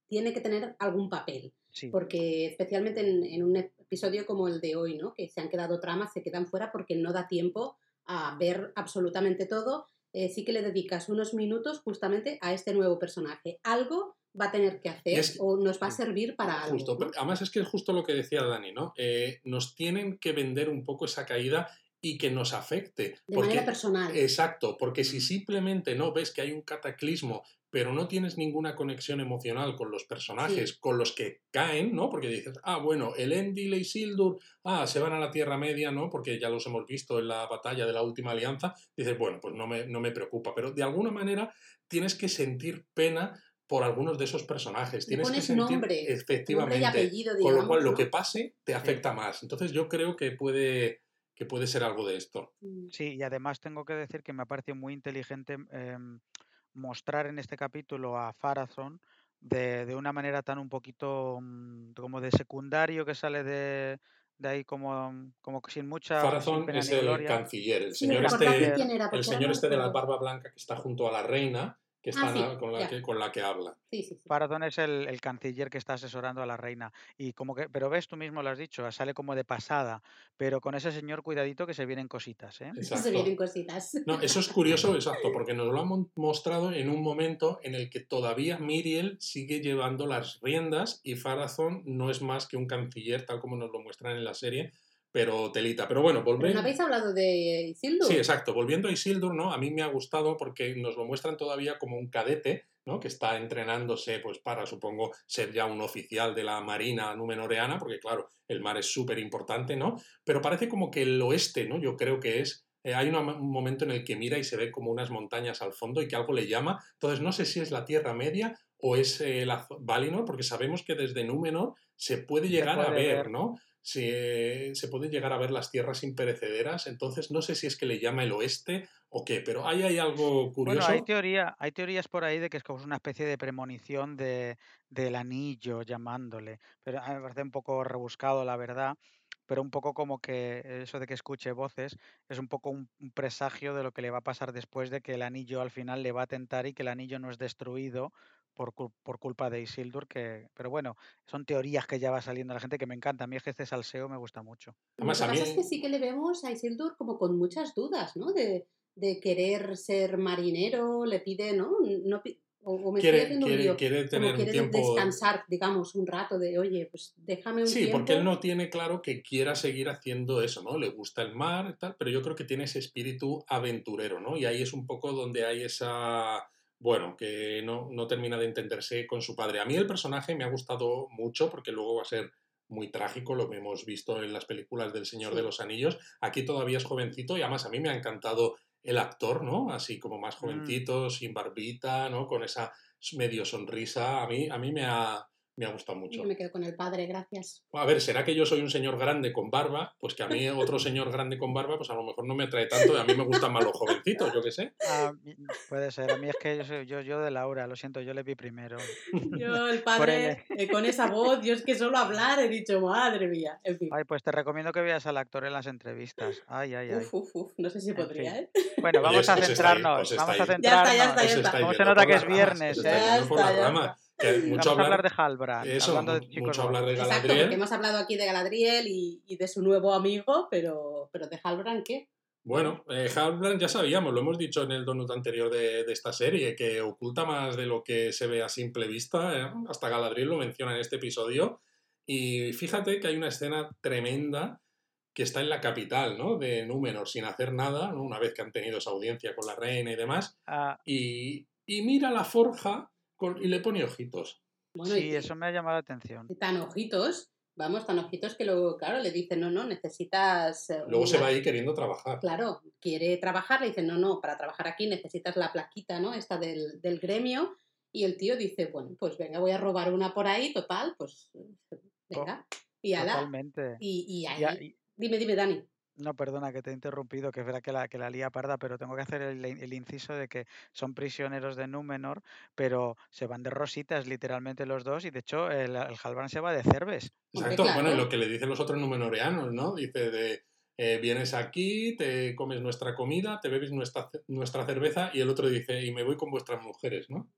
tiene que tener algún papel. Sí. Porque especialmente en, en un episodio como el de hoy, ¿no? Que se han quedado tramas, se quedan fuera porque no da tiempo a ver absolutamente todo. eh, sí que le dedicas unos minutos justamente a este nuevo personaje. Algo va a tener que hacer es o nos va a servir para algo. Justo, ¿no? además es que es justo lo que decía Dani, ¿no? Eh, nos tienen que vender un poco esa caída y que nos afecte. De porque, manera personal. Exacto, porque si Mm. simplemente no ves que hay un cataclismo, pero no tienes ninguna conexión emocional con los personajes, con los que caen, ¿no? Porque dices, ah, bueno, el Endil y Sildur, ah, se van a la Tierra Media, ¿no? Porque ya los hemos visto en la batalla de la última alianza. Dices, bueno, pues no me, no me preocupa, pero de alguna manera tienes que sentir pena por algunos de esos personajes. Tienes que pones sentir nombre, efectivamente. Nombre y apellido, Con lo cual, lo que pase te afecta más. Entonces, yo creo que puede, que puede ser algo de esto. Mm. Sí, y además tengo que decir que me ha parecido muy inteligente em, mostrar en este capítulo a Farazón de, de una manera tan un poquito mm, como de secundario que sale de, de ahí como, como que sin mucha Farazón es el gloria. canciller, el señor este, el señor este de la barba blanca que está junto a la reina, que Ah, está sí, con, la que, con la que habla. Sí, sí, sí. Farazón es el, el canciller que está asesorando a la reina. Y como que, pero ves, tú mismo lo has dicho, sale como de pasada, pero con ese señor cuidadito que se vienen cositas, ¿eh? Se vienen cositas. No, eso es curioso, exacto, porque nos lo han mostrado en un momento en el que todavía Miriel sigue llevando las riendas y Farazón no es más que un canciller, tal como nos lo muestran en la serie, pero telita. Pero bueno, volver... no habéis hablado de Isildur. Sí, exacto. Volviendo a Isildur, ¿no? A mí me ha gustado porque nos lo muestran todavía como un cadete, ¿no? Que está entrenándose, pues, para, supongo, ser ya un oficial de la Marina Númenoreana, porque, claro, el mar es súper importante, ¿no? Pero parece como que el oeste, ¿no? Yo creo que es... eh, hay una- un momento en el que mira y se ve como unas montañas al fondo y que algo le llama. Entonces, no sé si es la Tierra Media o es eh, la Valinor, porque sabemos que desde Númenor se puede Se llegar a ver, ver. ¿no? Si eh, se pueden llegar a ver las tierras imperecederas, entonces no sé si es que le llama el oeste o qué, pero ahí hay algo curioso. Bueno, hay teoría, hay teorías por ahí de que es como una especie de premonición de, del anillo, llamándole. Pero a mí me parece un poco rebuscado, la verdad. Pero un poco como que eso de que escuche voces es un poco un, un presagio de lo que le va a pasar después de que el anillo al final le va a tentar y que el anillo no es destruido por, cul- por culpa de Isildur. Que, pero bueno, son teorías que ya va saliendo la gente que me encanta. A mí es que este salseo me gusta mucho. Lo Además, que a pasa es que sí que le vemos a Isildur como con muchas dudas, ¿no? De, de querer ser marinero, le pide, ¿no? no o, o me estoy quiere, haciendo un quiere, lío. quiere Como tener un quiere tiempo... descansar, digamos, un rato de, oye, pues déjame un Sí, porque él tiempo. no tiene claro que quiera seguir haciendo eso, ¿no? Le gusta el mar y tal, pero yo creo que tiene ese espíritu aventurero, ¿no? Y ahí es un poco donde hay esa, bueno, que no, no termina de entenderse con su padre. A mí el personaje me ha gustado mucho porque luego va a ser muy trágico, lo que hemos visto en las películas del Señor de los Anillos. Aquí todavía es jovencito y además a mí me ha encantado el actor, ¿no? Así como más Mm, jovencito, sin barbita, ¿no? Con esa medio sonrisa. A mí, a mí me ha, me ha gustado Yo mucho. me quedo con el padre, gracias. A ver, ¿será que yo soy un señor grande con barba? Pues que a mí otro señor grande con barba, pues a lo mejor no me atrae tanto. y A mí me gustan más los jovencitos, yo qué sé. ah, puede ser. A mí es que yo, soy- yo, yo de Laura, lo siento, yo le vi primero. Yo, el padre, eh, con esa voz, yo es que solo hablar he dicho, madre mía. En fin, Ay, pues te recomiendo que veas al actor en las entrevistas. Ay, ay, ay. uf, uf, uf, no sé si En podría, fin. ¿eh? Bueno, vamos os, a centrarnos. os Vamos a estáis, Ya está, ya está, centrarnos. ya está. ¿Cómo se nota que es viernes, eh? Ya está, ya está. Vamos a hablar hablar, de Halbrand, eso, hablando de chicos mucho hablar de guapos. Exacto, porque Galadriel. hemos hablado aquí de Galadriel y, y de su nuevo amigo, pero, pero de Halbrand, ¿qué? Bueno, eh, Halbrand ya sabíamos, lo hemos dicho en el donut anterior de, de esta serie, que oculta más de lo que se ve a simple vista. ¿eh? Hasta Galadriel lo menciona en este episodio. Y fíjate que hay una escena tremenda que está en la capital, ¿no? De Númenor, sin hacer nada, ¿no? Una vez que han tenido esa audiencia con la reina y demás. Ah, Y, y mira la forja con- y le pone ojitos. Bueno, sí, y, eso me ha llamado la atención. y tan ojitos, vamos, tan ojitos que luego, claro, le dicen, no, no, necesitas eh, Luego se va ahí queriendo trabajar. Claro, quiere trabajar, le dicen, no, no, para trabajar aquí necesitas la plaquita, ¿no? Esta del, del gremio. Y el tío dice, bueno, pues venga, voy a robar una por ahí, total, pues venga. Y ala. Totalmente. Y, y ahí, y- dime, dime, Dani. No, perdona que te he interrumpido, que es verdad que la, que la lía parda, pero tengo que hacer el, el inciso de que son prisioneros de Númenor, pero se van de rositas literalmente los dos, y de hecho el, el Halbrand se va de cerves. Exacto, bueno, y lo que le dicen los otros numenoreanos, ¿no? Dice de, eh, vienes aquí, te comes nuestra comida, te bebes nuestra, nuestra cerveza, y el otro dice, y me voy con vuestras mujeres, ¿no?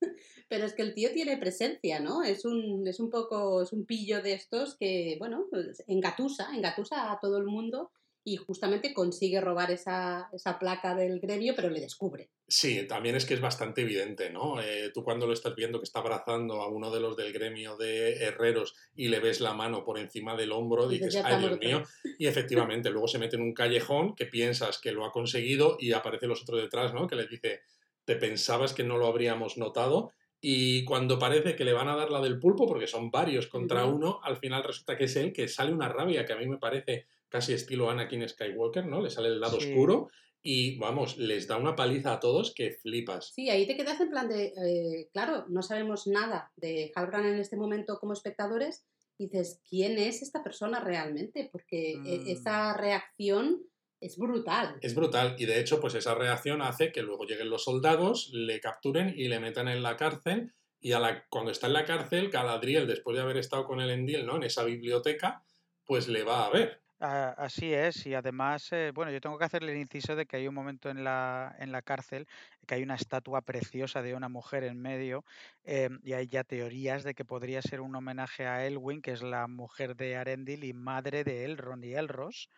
Pero es que el tío tiene presencia, ¿no? Es un, es un poco, es un pillo de estos que, bueno, pues, engatusa, engatusa a todo el mundo y justamente consigue robar esa, esa placa del gremio, pero le descubre. Sí, también es que es bastante evidente, ¿no? Eh, tú cuando lo estás viendo que está abrazando a uno de los del gremio de herreros y le ves la mano por encima del hombro, Dices, dices, "Ya ay Dios mío, muerto". y efectivamente luego se mete en un callejón que piensas que lo ha conseguido y aparece los otros detrás, ¿no? Que le dice, te pensabas que no lo habríamos notado y cuando parece que le van a dar la del pulpo, porque son varios contra uno, al final resulta que es él que sale una rabia que a mí me parece casi estilo Anakin Skywalker, ¿no? Le sale el lado Sí. oscuro y vamos, les da una paliza a todos que flipas. Sí, ahí te quedas en plan de, eh, claro, no sabemos nada de Halbrand en este momento como espectadores. y Dices, ¿quién es esta persona realmente? Porque eh, Mm. esa reacción es brutal. Es brutal y de hecho pues esa reacción hace que luego lleguen los soldados, le capturen y le metan en la cárcel y a la, cuando está en la cárcel, Galadriel, después de haber estado con el Endil ¿no? en esa biblioteca, pues le va a ver. Ah, Así es, y además, eh, bueno, yo tengo que hacerle el inciso de que hay un momento en la, en la cárcel que hay una estatua preciosa de una mujer en medio, eh, y hay ya teorías de que podría ser un homenaje a Elwyn, que es la mujer de Arendil y madre de Elrond y Elros,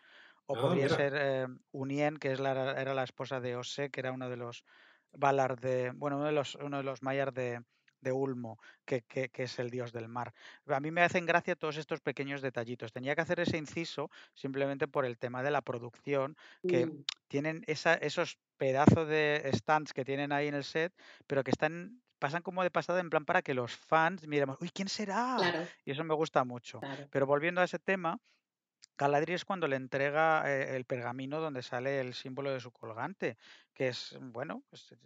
o Ah, podría mira. ser eh, Unien, que es la, era la esposa de Ose, que era uno de los Valar de, bueno, uno de los, uno de los Maiar de, de Ulmo, que, que- que es el dios del mar. A mí me hacen gracia todos estos pequeños detallitos. Tenía que hacer ese inciso simplemente por el tema de la producción, que Mm, tienen esa, esos pedazos de stands que tienen ahí en el set, pero que están pasan como de pasada en plan para que los fans miremos, uy, ¿quién será? claro, Y eso me gusta mucho. claro. Pero volviendo a ese tema, Galadriel es cuando le entrega eh, el pergamino donde sale el símbolo de su colgante, que es, bueno,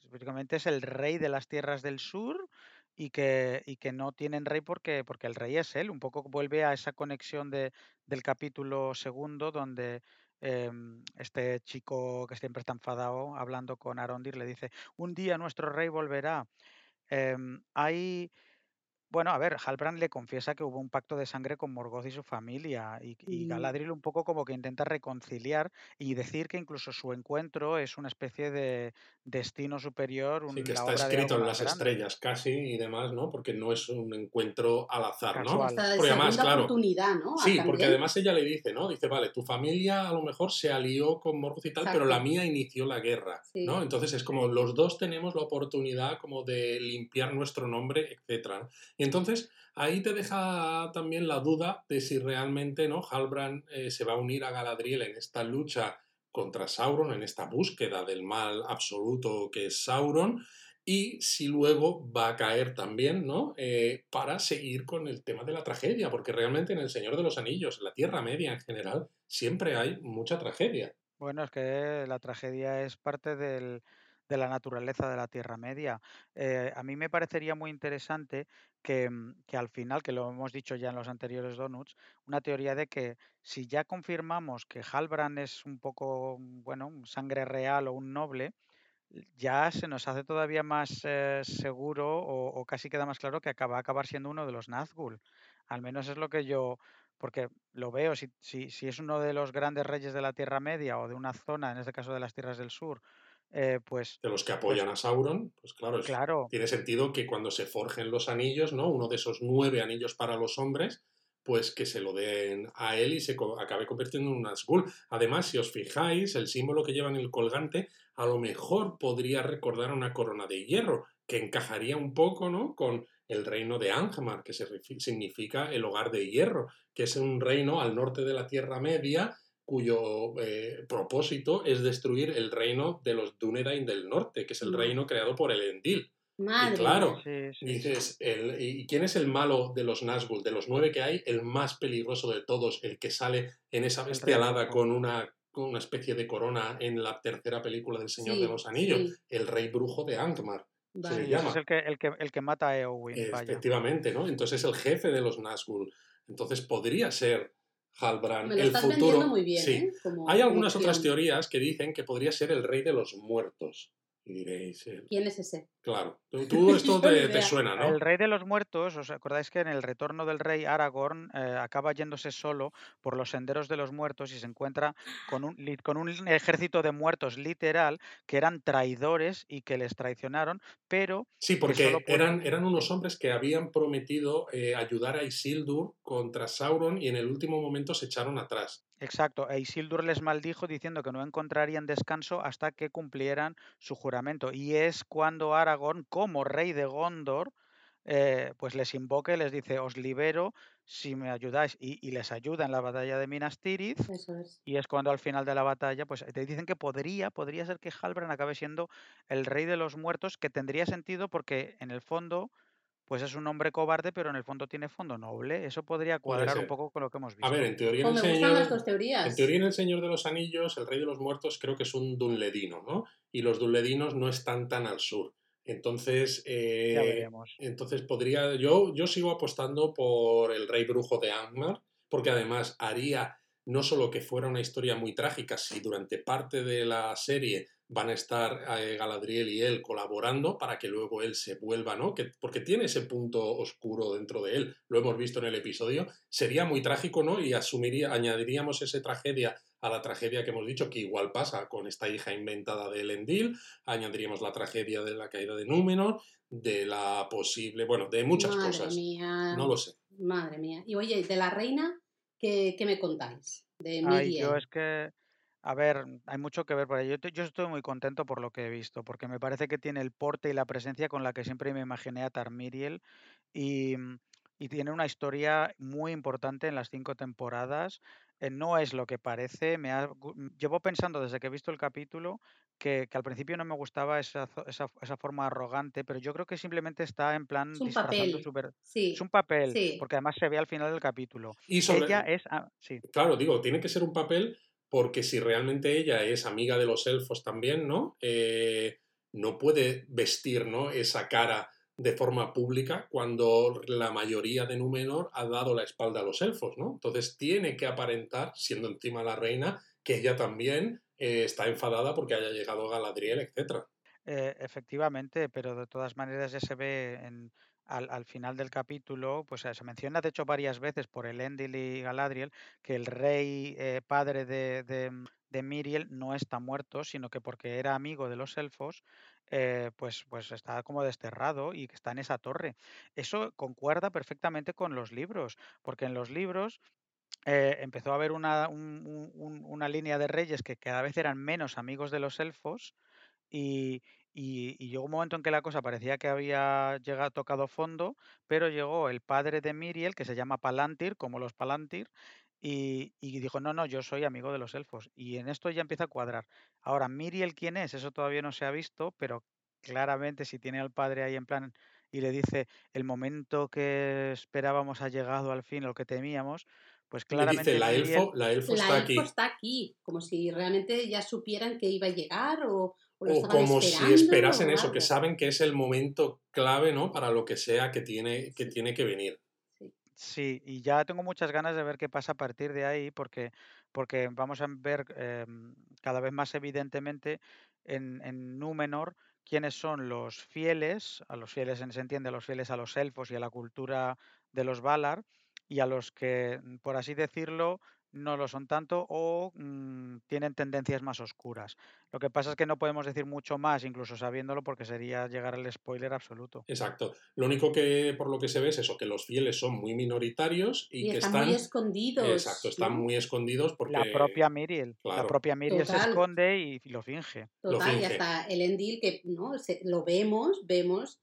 prácticamente es el rey de las tierras del sur y que, y que no tienen rey porque, porque el rey es él. Un poco vuelve a esa conexión de, del capítulo segundo donde em, este chico que siempre está enfadado hablando con Arondir le dice, un día nuestro rey volverá. Em, hay bueno, a ver, Halbrand le confiesa que hubo un pacto de sangre con Morgoth y su familia, y, y Galadriel un poco como que intenta reconciliar y decir que incluso su encuentro es una especie de destino superior, Sí, un- que la está escrito en las grande, estrellas casi y demás, ¿no? Porque no es un encuentro al azar, ¿no? casual. Porque además, claro, oportunidad, ¿no? Ah, Sí, porque además ella le dice, ¿no? Dice, vale, tu familia a lo mejor se alió con Morgoth y tal, pero la mía inició la guerra, ¿no? Sí. Entonces es como los dos tenemos la oportunidad como de limpiar nuestro nombre, etcétera. Y entonces ahí te deja también la duda de si realmente, ¿no? Halbrand eh, se va a unir a Galadriel en esta lucha contra Sauron, en esta búsqueda del mal absoluto que es Sauron, y si luego va a caer también, ¿no? Eh, para seguir con el tema de la tragedia, porque realmente en El Señor de los Anillos, en la Tierra Media en general, siempre hay mucha tragedia. Bueno, es que la tragedia es parte del- de la naturaleza de la Tierra Media. Eh, a mí me parecería muy interesante que, mm, que al final, que lo hemos dicho ya en los anteriores donuts, una teoría de que si ya confirmamos que Halbrand es un poco, mm, bueno, sangre real o un noble, ya se nos hace todavía más eh, seguro o, casi queda más claro que acaba, acabar siendo uno de los Nazgûl. Al menos es lo que yo, porque lo veo, si, si, si es uno de los grandes reyes de la Tierra Media o de una zona, en este caso de las Tierras del Sur, eh, pues, De los que pues apoyan a Sauron, pues claro, es- claro, tiene sentido que cuando se forjen los anillos, ¿no? Uno de esos nueve anillos para los hombres, pues que se lo den a él y se co- acabe convirtiendo en un Nazgûl. Además, si os fijáis, el símbolo que lleva en el colgante a lo mejor podría recordar una corona de hierro, que encajaría un poco, ¿no? Con el reino de Angmar, que se significa el hogar de hierro, que es un reino al norte de la Tierra Media cuyo eh, propósito es destruir el reino de los Dúnedain del norte, que es el Ma- reino creado por el Endil. Madre claro, sí, sí, sí. Dices, el- ¿y quién es el malo de los Nazgûl? De los nueve que hay, el más peligroso de todos, el que sale en esa bestialada con una, con una especie de corona en la tercera película del Señor de los Anillos, sí. el rey brujo de Angmar, se le Vale. ese es llama. el que, el que, el que mata a Eowyn, vaya. Efectivamente, ¿no? Entonces es el jefe de los Nazgûl. Entonces podría ser Halbrand Me lo el estás vendiendo futuro. muy bien, Sí. ¿eh? Como Hay algunas otras teorías que dicen que podría ser el rey de los muertos. Y diréis, eh, ¿Quién es ese? claro, tú, tú esto te, suena, ¿no? El rey de los muertos, ¿os acordáis que en el retorno del rey Aragorn eh, acaba yéndose solo por los senderos de los muertos y se encuentra con un, con un ejército de muertos literal que eran traidores y que les traicionaron, pero Sí, porque eran, eran unos hombres que habían prometido eh, ayudar a Isildur contra Sauron y en el último momento se echaron atrás. Exacto, e Isildur les maldijo diciendo que no encontrarían descanso hasta que cumplieran su juramento. Y es cuando Aragorn, como rey de Gondor, eh, pues les invoca y les dice, os libero si me ayudáis. Y, y les ayuda en la batalla de Minas Tirith. Eso es. Y es cuando al final de la batalla, pues te dicen que podría, podría ser que Halbrand acabe siendo el rey de los muertos, que tendría sentido porque en el fondo, pues es un hombre cobarde, pero en el fondo tiene fondo noble. Eso podría cuadrar un poco con lo que hemos A ver, visto. en teoría en Pues el me gustan las Señor, en teoría en el Señor de los Anillos, el Rey de los Muertos creo que es un dunledino, ¿no? Y los dunledinos no están tan al sur. Entonces, Ya eh, entonces podría, yo, yo sigo apostando por el Rey Brujo de Angmar, porque además haría no solo que fuera una historia muy trágica, si durante parte de la serie van a estar eh, Galadriel y él colaborando para que luego él se vuelva, ¿no? Que, porque tiene ese punto oscuro dentro de él, lo hemos visto en el episodio, sería muy trágico, ¿no? Y asumiría, añadiríamos esa tragedia a la tragedia que hemos dicho, que igual pasa con esta hija inventada de Elendil, añadiríamos la tragedia de la caída de Númenor, de la posible, bueno, de muchas Madre cosas. mía. No lo sé. Madre mía. Y oye, de la reina, ¿qué, qué me contáis? De Ay, yo es que, a ver, hay mucho que ver por ahí. Yo, yo estoy muy contento por lo que he visto, porque me parece que tiene el porte y la presencia con la que siempre me imaginé a Tarmiriel y, mm, y tiene una historia muy importante en las cinco temporadas. Eh, no es lo que parece. Me ha gu- m- llevo pensando desde que he visto el capítulo que, que al principio no me gustaba esa, esa, esa forma arrogante, pero yo creo que simplemente está en plan Es un disfrazando papel. ver- Es Sí, un papel, sí. porque además se ve al final del capítulo. Y sobre, Ella es... ah, sí. Claro, digo, tiene que ser un papel porque si realmente ella es amiga de los elfos también, ¿no? Eh, no puede vestir, ¿no? Esa cara de forma pública cuando la mayoría de Númenor ha dado la espalda a los elfos, ¿no? Entonces tiene que aparentar, siendo encima la reina, que ella también eh, está enfadada porque haya llegado Galadriel, etc. Eh, efectivamente, pero de todas maneras ya se ve en, al, al final del capítulo, pues eh, se menciona de hecho varias veces por Elendil y Galadriel que el rey eh, padre de, de, de Miriel no está muerto, sino que porque era amigo de los elfos, eh, pues, pues está como desterrado y que está en esa torre. Eso concuerda perfectamente con los libros, porque en los libros empezó a haber una, un- un- un- una línea de reyes que cada vez eran menos amigos de los elfos y, y- y llegó un momento en que la cosa parecía que había llegado, tocado fondo, pero llegó el padre de Miriel, que se llama Palantir, como los Palantir, y, y dijo, no, no, yo soy amigo de los elfos. Y en esto ya empieza a cuadrar. Ahora, Miriel, ¿quién es? Eso todavía no se ha visto, pero claramente si tiene al padre ahí en plan y le dice, el momento que esperábamos ha llegado al fin, lo que temíamos, pues dice, claramente la Miriel... elfo, la elfo La está elfo aquí. está aquí, como si realmente ya supieran que iba a llegar o, o lo O estaban como si esperasen eso, que saben que es el momento clave, ¿no? Para lo que sea que tiene que, Sí. tiene que venir. Sí. Sí, y ya tengo muchas ganas de ver qué pasa a partir de ahí, porque, porque vamos a ver em, cada vez más evidentemente en, en Númenor quiénes son los fieles, a los fieles en- se entiende, a los fieles a los elfos y a la cultura de los Valar, y a los que, por así decirlo, no lo son tanto o mm, tienen tendencias más oscuras. Lo que pasa es que no podemos decir mucho más, incluso sabiéndolo, porque sería llegar al spoiler absoluto. Exacto. Lo único que por lo que se ve es eso, que los fieles son muy minoritarios y, Y que están están... muy escondidos. Exacto, están muy escondidos porque... La propia Miriel, la propia Miriel se esconde y lo finge. Lo Total, y hasta el Endil, que no Se- lo vemos, vemos,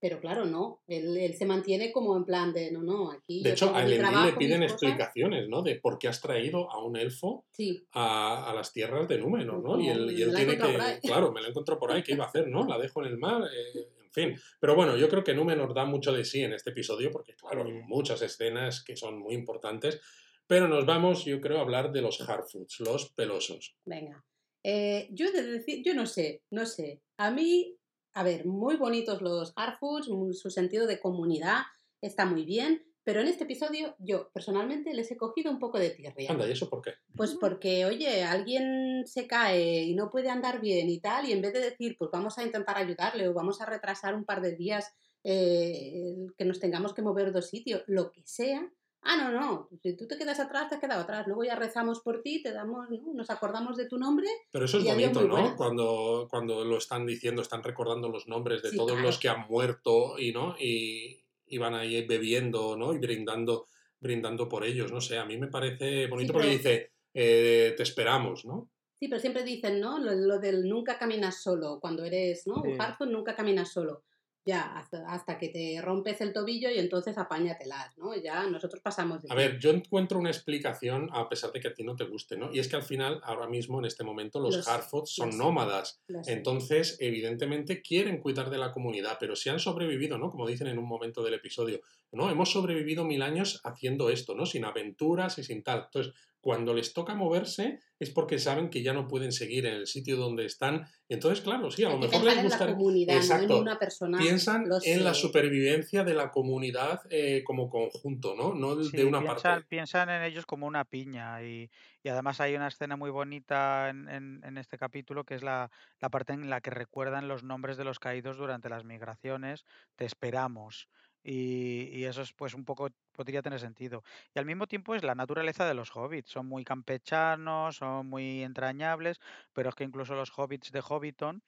pero claro, no. Él, él se mantiene como en plan de no, no, aquí. De hecho, a Elendil le piden explicaciones, ¿no? De por qué has traído a un elfo Sí, a, a las tierras de Númenor, ¿no? Y él, y él tiene que... Claro, me la encontró por ahí, ¿qué iba a hacer, no? La dejo en el mar, eh, en fin. Pero bueno, yo creo que Númenor da mucho de sí en este episodio porque, claro, hay muchas escenas que son muy importantes. Pero nos vamos, yo creo, a hablar de los Harfoots, los pelosos. venga. Eh, yo de decir, yo no sé, no sé. A mí, a ver, muy bonitos los Harfoots, su sentido de comunidad está muy bien, pero en este episodio yo personalmente les he cogido un poco de tierra. Anda, ¿y eso por qué? Pues porque, oye, alguien se cae y no puede andar bien y tal, y en vez de decir, pues vamos a intentar ayudarle o vamos a retrasar un par de días eh, que nos tengamos que mover dos sitios, lo que sea. Ah, no, no, si tú te quedas atrás, te has quedado atrás. Luego ya rezamos por ti, te damos, ¿no? nos acordamos de tu nombre. Pero eso es bonito, ¿no? Cuando, cuando lo están diciendo, están recordando los nombres de Sí, todos claro. los que han muerto y, ¿no? Y, y van ahí bebiendo, ¿no? Y brindando, brindando por ellos, no sé. A mí me parece bonito porque pero- dice, eh, te esperamos, ¿no? Sí, pero siempre dicen, ¿no? Lo, lo del nunca caminas solo. Cuando eres, ¿no? Sí. Un Hearthstone nunca caminas solo. Ya, hasta, hasta que te rompes el tobillo y entonces apáñatelas, ¿no? Ya nosotros pasamos de A ver, yo encuentro una explicación, a pesar de que a ti no te guste, ¿no? Y es que al final, ahora mismo, en este momento, los, Los- Harfoots son los- nómadas. Entonces, evidentemente, quieren cuidar de la comunidad, pero si han sobrevivido, ¿no? Como dicen en un momento del episodio, ¿no? Hemos sobrevivido mil años haciendo esto, ¿no? Sin aventuras y sin tal. Entonces, cuando les toca moverse es porque saben que ya no pueden seguir en el sitio donde están. Entonces, claro, sí, a lo mejor les en la gusta. comunidad, no Exacto. en una persona. Piensan lo en la supervivencia de la comunidad eh, como conjunto, ¿no? No Sí, de una piensan, parte. piensan en ellos como una piña y, y además hay una escena muy bonita en, en- en este capítulo que es la, la parte en la que recuerdan los nombres de los caídos durante las migraciones, te esperamos. Y, y eso es pues un poco, podría tener sentido. Y al mismo tiempo es la naturaleza de los hobbits, son muy campechanos, son muy entrañables, pero es que incluso los hobbits de Hobbiton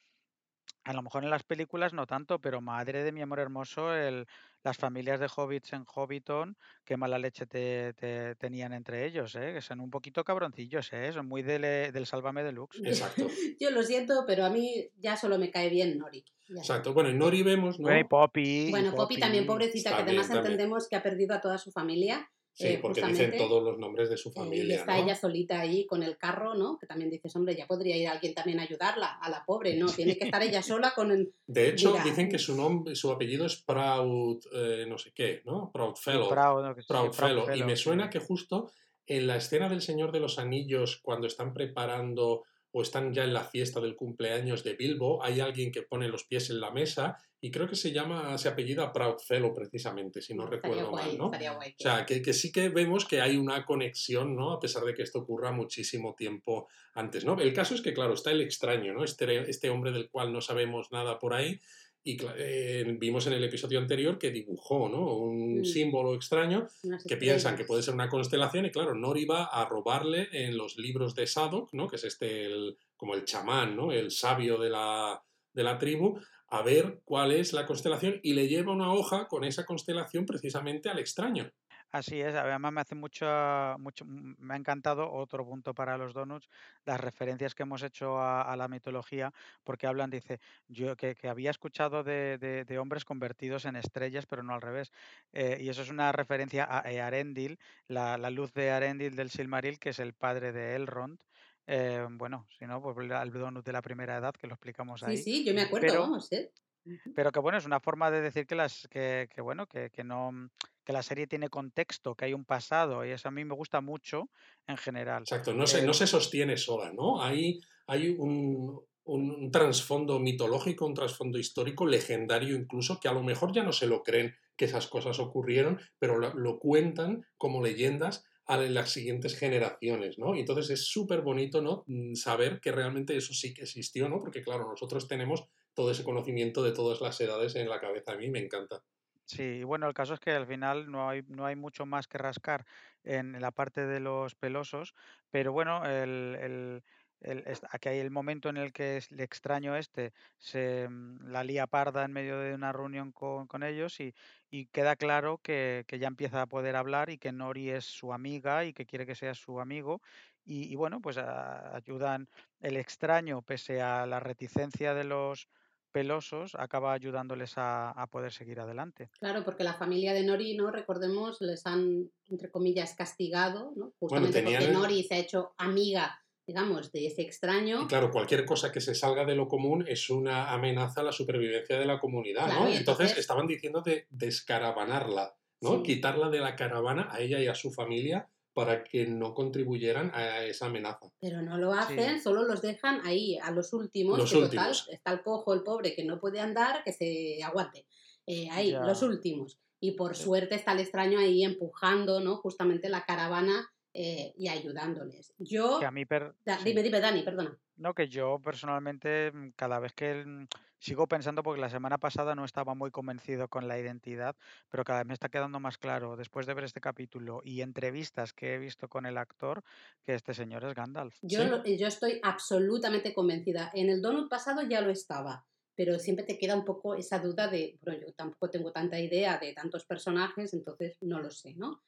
a lo mejor en las películas no tanto, pero madre de mi amor hermoso, el, las familias de hobbits en Hobbiton, qué mala leche te, te- tenían entre ellos, ¿eh? Que son un poquito cabroncillos, ¿eh? Son muy del, del Sálvame Deluxe. Exacto. Yo lo siento, pero a mí ya solo me cae bien Nori. Ya. Exacto. Bueno, en Nori vemos, ¿no? Bueno, y Poppy. y Bueno, Poppy también, pobrecita, que además también. entendemos que ha perdido a toda su familia. Sí, eh, porque dicen todos los nombres de su eh, y familia, está ¿no? ella solita ahí con el carro, ¿no? Que también dices, hombre, ya podría ir alguien también a ayudarla, a la pobre, ¿no? Tiene que estar ella sola con el... De hecho, Mira, dicen que su nombre, su apellido es Proud, eh, no sé qué, ¿no? Proud Fellow. Proud, ¿no? Que sí, Proud Fellow. Y me suena que justo en la escena del Señor de los Anillos, cuando están preparando o están ya en la fiesta del cumpleaños de Bilbo, hay alguien que pone los pies en la mesa y creo que se llama, se apellida Proudfellow precisamente, si no recuerdo mal, ¿no? O sea, que, que, sí que vemos que hay una conexión, ¿no? A pesar de que esto ocurra muchísimo tiempo antes, ¿no? El caso es que, claro, está el extraño, ¿no? Este, este hombre del cual no sabemos nada por ahí y eh, vimos en el episodio anterior que dibujó ¿no? un mm. símbolo extraño que piensan que puede ser una constelación y claro, Nori va a robarle en los libros de Sadok, ¿no? que es este el, como el chamán, ¿no? el sabio de la, de la tribu, a ver cuál es la constelación y le lleva una hoja con esa constelación precisamente al extraño. Así es, además me hace mucho, mucho, mm, me ha encantado otro punto para los donuts, las referencias que hemos hecho a, la mitología, porque hablan, dice, yo que, había escuchado de, hombres convertidos en estrellas, pero no al revés. Eh, y eso es una referencia a Arendil, la, luz de Arendil del Silmaril, que es el padre de Elrond. Eh, bueno, si no, pues el donut de la primera edad, que lo explicamos ahí. Sí, sí, yo me acuerdo, vamos, ¿eh? Pero que bueno, es una forma de decir que las que, que bueno, que, que, no que la serie tiene contexto, que hay un pasado, y eso a mí me gusta mucho en general. Exacto, no se, no se sostiene sola, ¿no? Hay, hay un, un trasfondo mitológico, un trasfondo histórico, legendario incluso, que a lo mejor ya no se lo creen que esas cosas ocurrieron, pero lo, lo cuentan como leyendas a las siguientes generaciones, ¿no? Y entonces es súper bonito, ¿no? Mm, saber que realmente eso sí que existió, ¿no? Porque claro, nosotros tenemos todo ese conocimiento de todas las edades en la cabeza. A mí me encanta. Sí, bueno, el caso es que al final no hay, no hay mucho más que rascar en la parte de los pelosos, pero bueno, el, el, el, aquí hay el momento en el que el extraño este se mm, la lía parda en medio de una reunión con, con ellos y, y, queda claro que, que, ya empieza a poder hablar y que Nori es su amiga y que quiere que sea su amigo. Y, y bueno, pues ayudan el extraño, pese a la reticencia de los pelosos acaba ayudándoles a, poder seguir adelante. Claro, porque la familia de Nori, ¿no? Recordemos, les han, entre comillas, castigado, ¿no? Justamente porque Nori se ha hecho amiga digamos, de ese extraño. Y claro, cualquier cosa que se salga de lo común es una amenaza a la supervivencia de la comunidad, ¿no? Entonces, estaban diciendo de descaravanarla, ¿no? Quitarla de la caravana a ella y a su familia para que no contribuyeran a esa amenaza. Pero no lo hacen, solo los dejan ahí, a los últimos, los últimos. está el cojo, el pobre, que no puede andar, que se aguante. Eh, ahí, los últimos. Y por suerte está el extraño ahí empujando, ¿no? Justamente la caravana eh, y ayudándoles. Yo... a mí Dime, dime, Dani, perdona. No, que yo personalmente mm, cada vez que mm, sigo pensando, porque la semana pasada no estaba muy convencido con la identidad, pero cada vez me está quedando más claro después de ver este capítulo y entrevistas que he visto con el actor que este señor es Gandalf. Yo, yo estoy absolutamente convencida. En el donut pasado ya lo estaba, pero siempre te queda un poco esa duda de, bueno, yo tampoco tengo tanta idea de tantos personajes, entonces no lo sé, ¿no?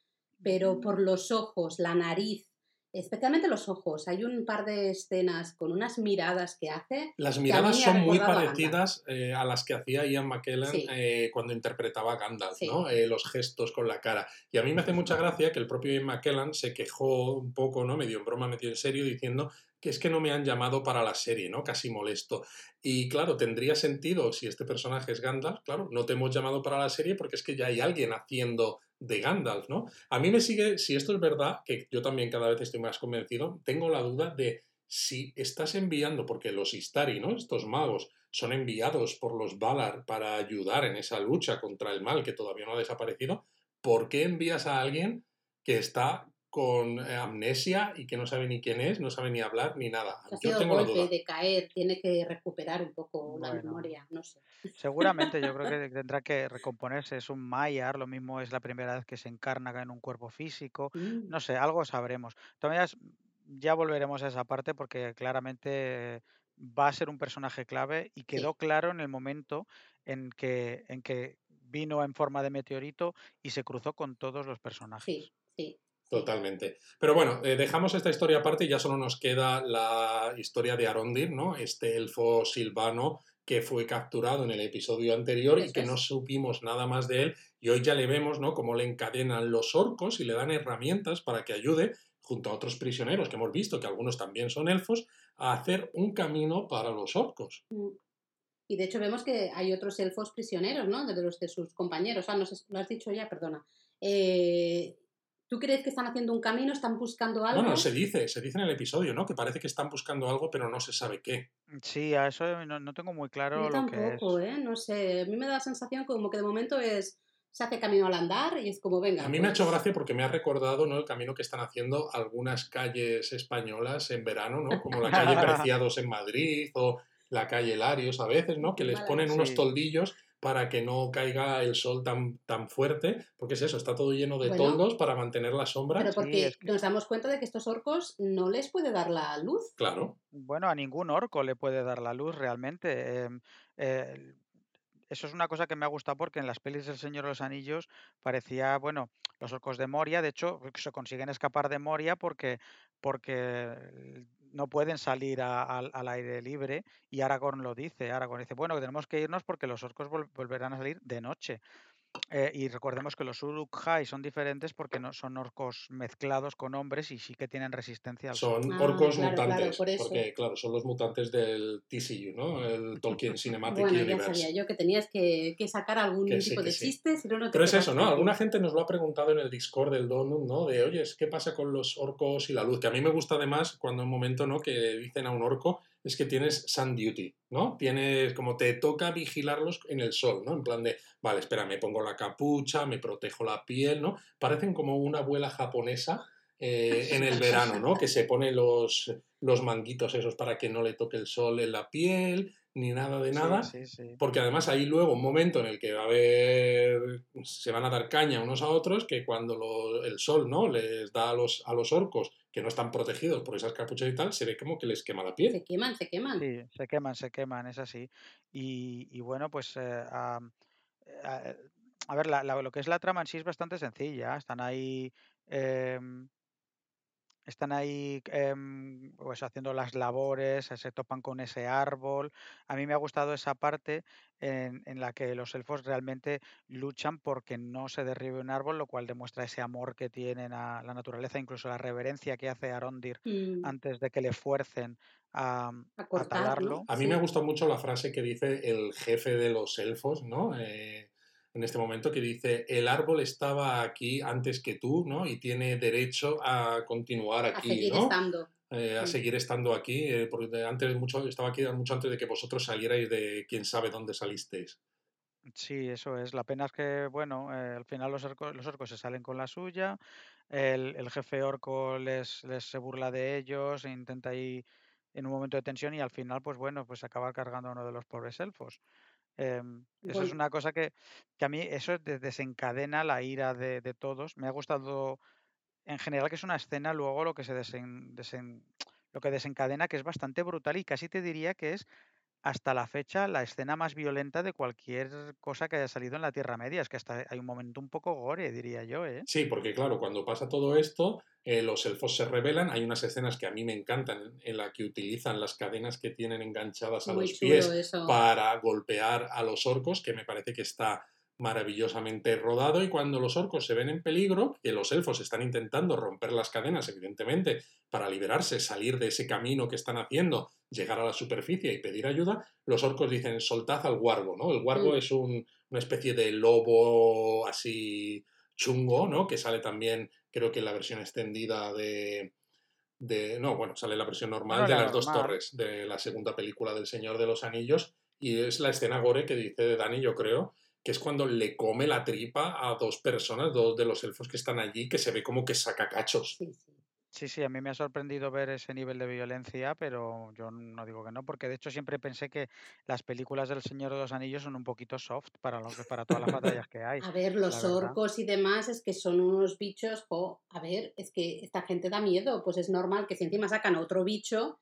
Pero por los ojos, la nariz, especialmente los ojos. Hay un par de escenas con unas miradas que hace. Las miradas son muy parecidas eh, a las que hacía Ian McKellen eh, cuando interpretaba a Gandalf, ¿no? Eh, los gestos con la cara. Y a mí me hace mucha gracia que el propio Ian McKellen se quejó un poco, ¿no? Medio en broma, medio en serio, diciendo que es que no me han llamado para la serie, ¿no? Casi molesto. Y claro, tendría sentido si este personaje es Gandalf, claro, no te hemos llamado para la serie porque es que ya hay alguien haciendo de Gandalf, ¿no? A mí me sigue, si esto es verdad, que yo también cada vez estoy más convencido, tengo la duda de si estás enviando, porque los Istari, ¿no? Estos magos son enviados por los Valar para ayudar en esa lucha contra el mal que todavía no ha desaparecido, ¿por qué envías a alguien que está con eh, amnesia y que no sabe ni quién es, no sabe ni hablar ni nada. Ha sido tengo golpe de caer, tiene que recuperar un poco la memoria, no sé. Seguramente yo creo que tendrá que recomponerse, es un Mayar, lo mismo es la primera vez que se encarna en un cuerpo físico, mm. no sé, algo sabremos. Todavía ya volveremos a esa parte porque claramente va a ser un personaje clave y quedó claro en el momento en que, en que vino en forma de meteorito y se cruzó con todos los personajes. Sí, sí. Totalmente. Pero bueno, eh, dejamos esta historia aparte y ya solo nos queda la historia de Arondir, ¿no? Este elfo silvano que fue capturado en el episodio anterior y que no supimos nada más de él y hoy ya le vemos, ¿no? Cómo le encadenan los orcos y le dan herramientas para que ayude junto a otros prisioneros que hemos visto, que algunos también son elfos, a hacer un camino para los orcos. Mm. Y de hecho vemos que hay otros elfos prisioneros, ¿no? De los de sus compañeros. Ah, no sé, lo has dicho ya, perdona. Eh, ¿Tú crees que están haciendo un camino, están buscando algo? Bueno, se dice, se dice en el episodio, ¿no? Que parece que están buscando algo, pero no se sabe qué. Sí, a eso no, no tengo muy claro Yo lo que es. tampoco, ¿eh? No sé, a mí me da la sensación como que de momento es, se hace camino al andar y es como, venga, A mí me ha hecho pues, gracia porque me ha recordado ¿no? el camino que están haciendo algunas calles españolas en verano, ¿no? Como la calle Preciados en Madrid o la calle Larios a veces, ¿no? Que les Vale. ponen unos toldillos para que no caiga el sol tan, tan fuerte, porque es eso, está todo lleno de Bueno. toldos para mantener la sombra. Pero Sí, porque es que- nos damos cuenta de que estos orcos no les puede dar la luz. Claro, Bueno, a ningún orco le puede dar la luz realmente. em, eh, eso es una cosa que me ha gustado porque en las pelis del Señor de los Anillos parecía, bueno, los orcos de Moria, de hecho, se consiguen escapar de Moria porque, porque no pueden salir a- al, aire libre y Aragorn lo dice. Aragorn dice, bueno, tenemos que irnos porque los orcos vol- volverán a salir de noche. Eh, y recordemos que los Uruk-hai son diferentes porque no son orcos mezclados con hombres y sí que tienen resistencia al son Ah, orcos claro, claro, mutantes, por eso. porque claro, son los mutantes del TCU, ¿no? El Tolkien Cinematic Bueno, ya Universe. sabía yo que tenías que, que sacar algún Que sí, tipo de sí. chiste, si no, no te Pero es eso, ¿no? Alguna gente nos lo ha preguntado en el Discord del Donut, ¿no? De, oye, ¿qué pasa con los orcos y la luz? Que a mí me gusta además cuando en un momento, ¿no? Que dicen a un orco, es que tienes sun duty, ¿no? Tienes, como te toca vigilarlos en el sol, ¿no? En plan de, vale, espera, me pongo la capucha, me protejo la piel, ¿no? Parecen como una abuela japonesa eh, en el verano, ¿no? Que se pone los, los manguitos esos para que no le toque el sol en la piel, ni nada de Sí, nada. sí, sí. Porque además hay luego un momento en el que va a haber, se van a dar caña unos a otros, que cuando lo- el sol ¿no? les da a los, a los orcos que no están protegidos por esas capuchas y tal, se ve como que les quema la piel. Se queman, se queman. Sí, se queman, se queman, es así. Y, y bueno, pues eh, eh, a, eh, a ver, la- la- lo que es la trama en sí es bastante sencilla. Están ahí, em, están ahí em, pues haciendo las labores, se topan con ese árbol. A mí me ha gustado esa parte en, en la que los elfos realmente luchan porque no se derribe un árbol, lo cual demuestra ese amor que tienen a la naturaleza, incluso la reverencia que hace Arondir Mm, antes de que le fuercen a, a a cortar, talarlo. ¿no? A mí Sí. me ha gustado mucho la frase que dice el jefe de los elfos, ¿no? Eh, en este momento que dice, el árbol estaba aquí antes que tú, ¿no? Y tiene derecho a continuar A aquí, seguir ¿no? estando. eh, a Mm. seguir estando aquí, eh, porque de- antes mucho, estaba aquí mucho antes de que vosotros salierais de quién sabe dónde salisteis. Sí, eso es. La pena es que, bueno, eh, al final los orcos, los orcos se salen con la suya, el, el jefe orco les, les se burla de ellos, e intenta ahí en un momento de tensión y al final, pues bueno, pues acaba cargando a uno de los pobres elfos. Em, eso es una cosa que, que a mí eso de- desencadena la ira de, de todos. Me ha gustado en general que es una escena luego lo que se desen- desen- lo que desencadena que es bastante brutal y casi te diría que es hasta la fecha la escena más violenta de cualquier cosa que haya salido en la Tierra Media. Es que hasta hay un momento un poco gore, diría yo, ¿eh? Sí, porque claro, cuando pasa todo esto, eh, los elfos se rebelan. Hay unas escenas que a mí me encantan en la que utilizan las cadenas que tienen enganchadas a muy los pies eso. para golpear a los orcos, que me parece que está maravillosamente rodado. Y cuando los orcos se ven en peligro, que los elfos están intentando romper las cadenas, evidentemente, para liberarse, salir de ese camino que están haciendo, llegar a la superficie y pedir ayuda, los orcos dicen, soltad al guargo, ¿no? El guargo Mm. es un- una especie de lobo así chungo, ¿no? Que sale también, creo que en la versión extendida de... de no, bueno, sale la versión normal de la las dos torres, de la segunda película del Señor de los Anillos, y es la escena gore que dice Dani, yo creo, que es cuando le come la tripa a dos personas, dos de los elfos que están allí, que se ve como que saca cachos. Sí, sí. Sí, sí, a mí me ha sorprendido ver ese nivel de violencia, pero yo no digo que no, porque de hecho siempre pensé que las películas del Señor de los Anillos son un poquito soft para lo que, para todas las batallas que hay, A ver, los verdad. orcos y demás es que son unos bichos, jo, a ver, es que esta gente da miedo, pues es normal que si encima sacan a otro bicho,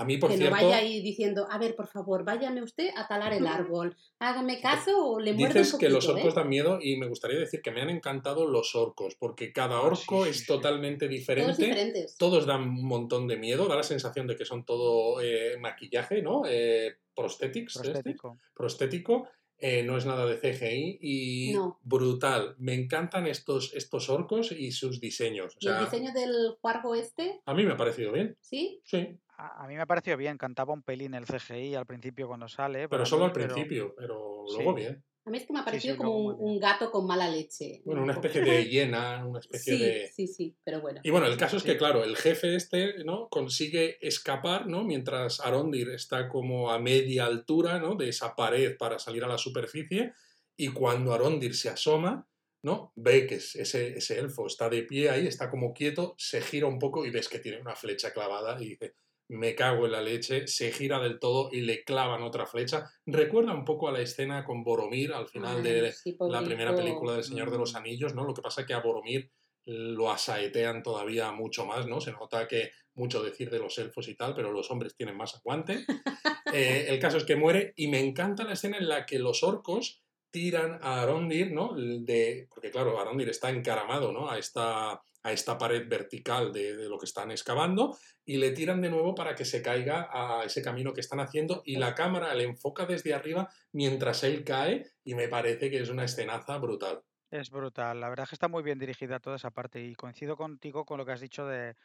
A mí, por que cierto, no vaya ahí diciendo, a ver, por favor, váyame usted a talar el árbol, hágame caso o le muerde un Dices que los poquito, orcos ¿eh? dan miedo y me gustaría decir que me han encantado los orcos, porque cada Ah, sí, orco sí, es sí. totalmente Todos diferente, diferentes. todos dan un montón de miedo, da la sensación de que son todo eh, maquillaje, ¿no? Eh, prosthetics, este, Prostético. eh, no es nada de CGI y No. brutal. Me encantan estos, estos orcos y sus diseños. O Y el diseño del juargo este, a mí me ha parecido bien, ¿sí? sí, A, a mí me ha parecido bien, cantaba un pelín el CGI al principio cuando sale, pero solo mí, al principio, pero luego bien. A mí es que me ha Sí, sí, parecido como un, gato con mala leche. Bueno, un una especie de hiena, una especie Sí, de... sí, sí, pero bueno. Y bueno, el caso es que, Sí. claro, el jefe este, ¿no? Consigue escapar, ¿no? Mientras Arondir está como a media altura, ¿no? De esa pared para salir a la superficie. Y cuando Arondir se asoma, ¿no? Ve que es- ese, ese elfo está de pie ahí, está como quieto, se gira un poco y ves que tiene una flecha clavada y dice, me cago en la leche, se gira del todo y le clavan otra flecha. Recuerda un poco a la escena con Boromir al final Ay, de sí, la primera película del Señor de los Mm. Anillos, ¿no? Lo que pasa es que a Boromir lo asaetean todavía mucho más, ¿no? Se nota que mucho decir de los elfos y tal, pero los hombres tienen más aguante. Eh, el caso es que muere y me encanta la escena en la que los orcos tiran a Arondir, ¿no? De, porque claro, Arondir está encaramado, ¿no? A esta, a esta pared vertical de, de lo que están excavando y le tiran de nuevo para que se caiga a ese camino que están haciendo y la cámara le enfoca desde arriba mientras él cae y me parece que es una escenaza brutal. Es brutal. La verdad es que está muy bien dirigida toda esa parte y coincido contigo con lo que has dicho de,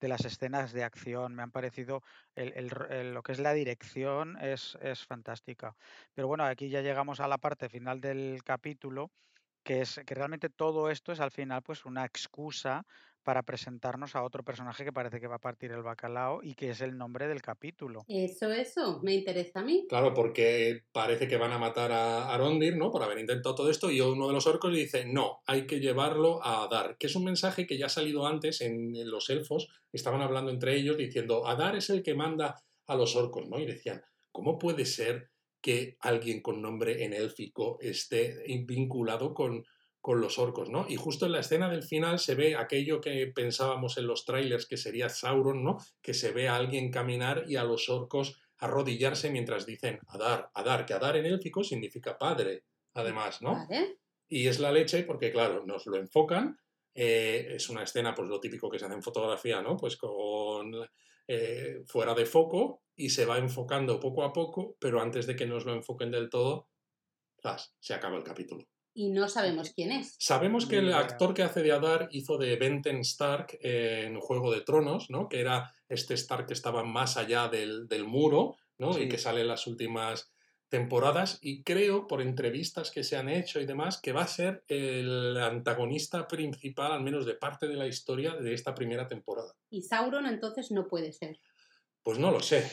de las escenas de acción. Me han parecido, el, el lo que es la dirección es, es fantástica. Pero bueno, aquí ya llegamos a la parte final del capítulo, que es que realmente todo esto es al final pues una excusa para presentarnos a otro personaje que parece que va a partir el bacalao y que es el nombre del capítulo. Eso, eso, me interesa a mí. Claro, porque parece que van a matar a Arondir, ¿no? Por haber intentado todo esto, y uno de los orcos le dice, no, hay que llevarlo a Adar, que es un mensaje que ya ha salido antes en, en los elfos, estaban hablando entre ellos diciendo, Adar es el que manda a los orcos, ¿no? Y decían, ¿cómo puede ser que alguien con nombre en élfico esté vinculado con, con los orcos, ¿no? Y justo en la escena del final se ve aquello que pensábamos en los trailers que sería Sauron, ¿no? Que se ve a alguien caminar y a los orcos arrodillarse mientras dicen Adar, Adar, que Adar en élfico significa padre, además, ¿no? Y es la leche porque, claro, nos lo enfocan. eh, es una escena, pues lo típico que se hace en fotografía, ¿no? Pues con eh, fuera de foco y se va enfocando poco a poco, pero antes de que nos lo enfoquen del todo, ¡zas! se acaba el capítulo. Y no sabemos quién es. Sabemos que el actor que hace de Adar hizo de Benton Stark en Juego de Tronos, ¿no? Que era este Stark que estaba más allá del, del muro, ¿no? Y que sale en las últimas temporadas. Y creo, por entrevistas que se han hecho y demás, que va a ser el antagonista principal, al menos de parte de la historia, de esta primera temporada. Y Sauron entonces no puede ser. Pues no lo sé.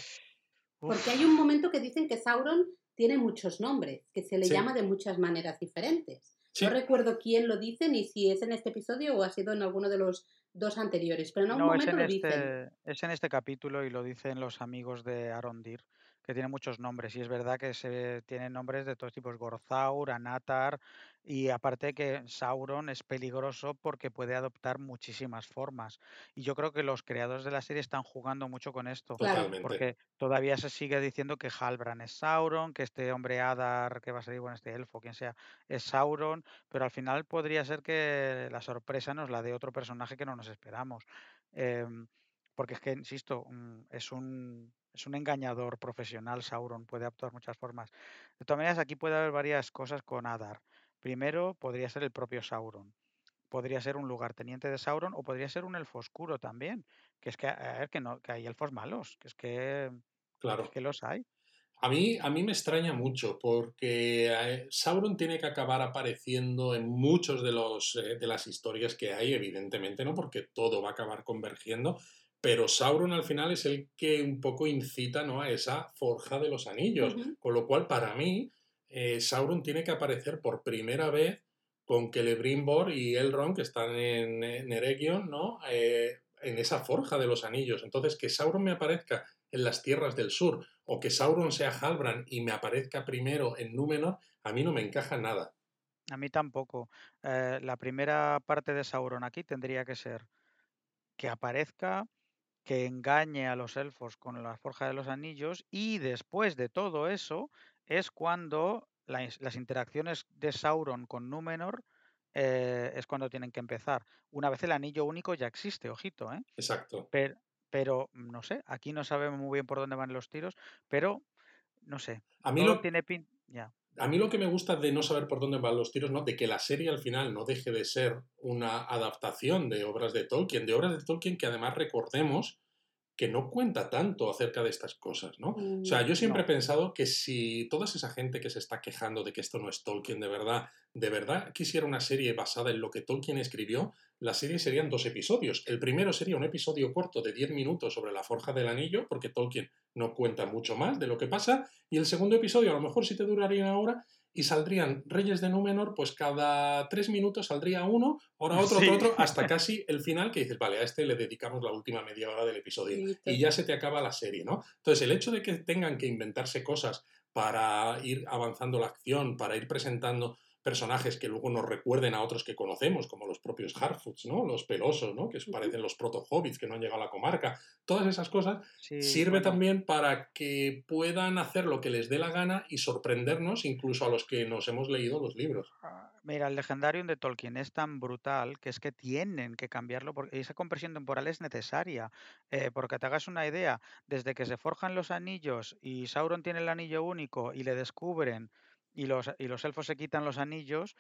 Porque hay un momento que dicen que Sauron tiene muchos nombres, que se le Sí. llama de muchas maneras diferentes. Sí, No recuerdo quién lo dice ni si es en este episodio o ha sido en alguno de los dos anteriores, pero en algún No, es momento en lo dicen. este, es en este capítulo y lo dicen los amigos de Arondir, que tiene muchos nombres. Y es verdad que se tienen nombres de todos tipos, Gorzaur, Anatar, y aparte que Sauron es peligroso porque puede adoptar muchísimas formas. Y yo creo que los creadores de la serie están jugando mucho con esto, totalmente. porque todavía se sigue diciendo que Halbrand es Sauron, que este hombre Adar, que va a salir, bueno, este elfo, quien sea, es Sauron, pero al final podría ser que la sorpresa nos la dé otro personaje que no nos esperamos. Em, porque es que, insisto, mm, es un, es un engañador profesional, Sauron, puede actuar muchas formas. De todas maneras, aquí puede haber varias cosas con Adar. Primero, podría ser el propio Sauron. Podría ser un lugarteniente de Sauron o podría ser un elfo oscuro también. Que es que, a ver, que, no, que hay elfos malos, que es que, Claro. es que los hay. A mí, a mí me extraña mucho porque eh, Sauron tiene que acabar apareciendo en muchos de, los, eh, de las historias que hay, evidentemente, ¿no? Porque todo va a acabar convergiendo, pero Sauron al final es el que un poco incita, ¿no? a esa forja de los anillos. Con lo cual, para mí, eh, Sauron tiene que aparecer por primera vez con Celebrimbor y Elrond, que están en, en Eregion, ¿no? Eh, en esa forja de los anillos. Entonces, que Sauron me aparezca en las tierras del sur o que Sauron sea Halbrand y me aparezca primero en Númenor, a mí no me encaja nada. A mí tampoco. Eh, la primera parte de Sauron aquí tendría que ser que aparezca, que engañe a los elfos con la forja de los anillos y después de todo eso es cuando las interacciones de Sauron con Númenor eh, es cuando tienen que empezar. Una vez el anillo único ya existe, ojito, ¿eh? Exacto. Pero, pero no sé, aquí no sabemos muy bien por dónde van los tiros, pero no sé, A mí lo, tiene pin... Ya. A mí lo que me gusta de no saber por dónde van los tiros, ¿no? De que la serie al final no deje de ser una adaptación de obras de Tolkien, de obras de Tolkien que además recordemos que no cuenta tanto acerca de estas cosas, ¿no? O sea, yo Mm, siempre he pensado que si toda esa gente que se está quejando de que esto no es Tolkien de verdad, de verdad quisiera una serie basada en lo que Tolkien escribió, la serie serían dos episodios. El primero sería un episodio corto de 10 minutos sobre la Forja del Anillo, porque Tolkien no cuenta mucho más de lo que pasa, y el segundo episodio a lo mejor sí te duraría una hora y saldrían Reyes de Númenor, pues cada tres minutos saldría uno, ahora otro, Sí. otro, otro, hasta casi el final que dices, vale, a este le dedicamos la última media hora del episodio Y y ya se te acaba la serie, ¿no? Entonces, el hecho de que tengan que inventarse cosas para ir avanzando la acción, para ir presentando personajes que luego nos recuerden a otros que conocemos, como los propios Harfoots, ¿no? Los pelosos, ¿no? Que parecen los proto-hobbits que no han llegado a la comarca. Todas esas cosas Sí, sirve bueno, también para que puedan hacer lo que les dé la gana y sorprendernos incluso a los que nos hemos leído los libros. ah, mira, el Legendarium de Tolkien es tan brutal que es que tienen que cambiarlo porque esa compresión temporal es necesaria. Eh, porque te hagas una idea, desde que se forjan los anillos y Sauron tiene el anillo único y le descubren y los, y los elfos se quitan los anillos,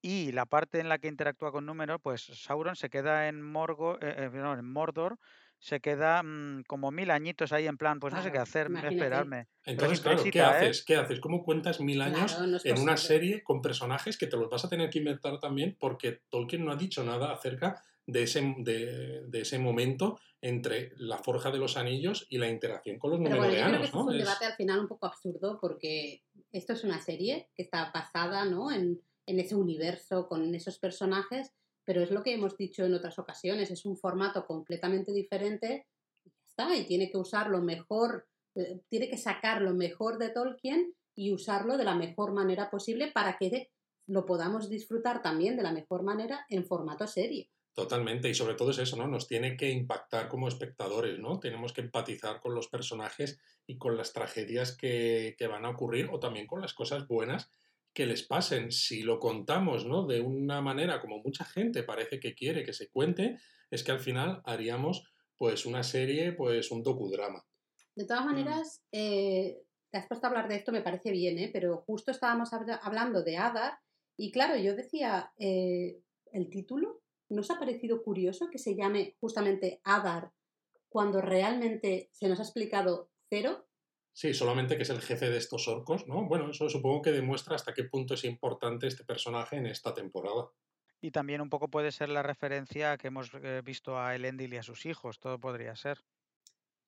y la parte en la que interactúa con Númenor, pues Sauron se queda en, Morgo, eh, eh, no, en Mordor, se queda mm, como mil añitos ahí en plan, pues no sé qué hacer, imagínate. esperarme. Entonces, claro, ¿qué ¿eh? haces? ¿Qué haces? ¿Cómo cuentas mil años Claro, no es en una serie con personajes que te los vas a tener que inventar también porque Tolkien no ha dicho nada acerca de ese, de, de ese momento entre la forja de los anillos y la interacción con los Pero bueno, yo creo que numenoreanos, ¿no? es un debate al final un poco absurdo porque esto es una serie que está basada ¿no? en, en ese universo, con esos personajes, pero es lo que hemos dicho en otras ocasiones, es un formato completamente diferente y ya está, y tiene que usar lo mejor, eh, tiene que sacar lo mejor de Tolkien y usarlo de la mejor manera posible para que lo podamos disfrutar también de la mejor manera en formato serie. Totalmente, y sobre todo es eso, ¿no? Nos tiene que impactar como espectadores, ¿no? Tenemos que empatizar con los personajes y con las tragedias que, que van a ocurrir o también con las cosas buenas que les pasen. Si lo contamos, ¿no? De una manera como mucha gente parece que quiere que se cuente, es que al final haríamos pues una serie, pues un docudrama. De todas Mm. maneras, eh, te has puesto a hablar de esto, me parece bien, ¿eh? pero justo estábamos habla- hablando de Adar y claro, yo decía, eh, el título, ¿no os ha parecido curioso que se llame justamente Adar cuando realmente se nos ha explicado cero? Sí, solamente que es el jefe de estos orcos, ¿no? Bueno, eso supongo que demuestra hasta qué punto es importante este personaje en esta temporada. Y también un poco puede ser la referencia que hemos eh, visto a Elendil y a sus hijos, todo podría ser.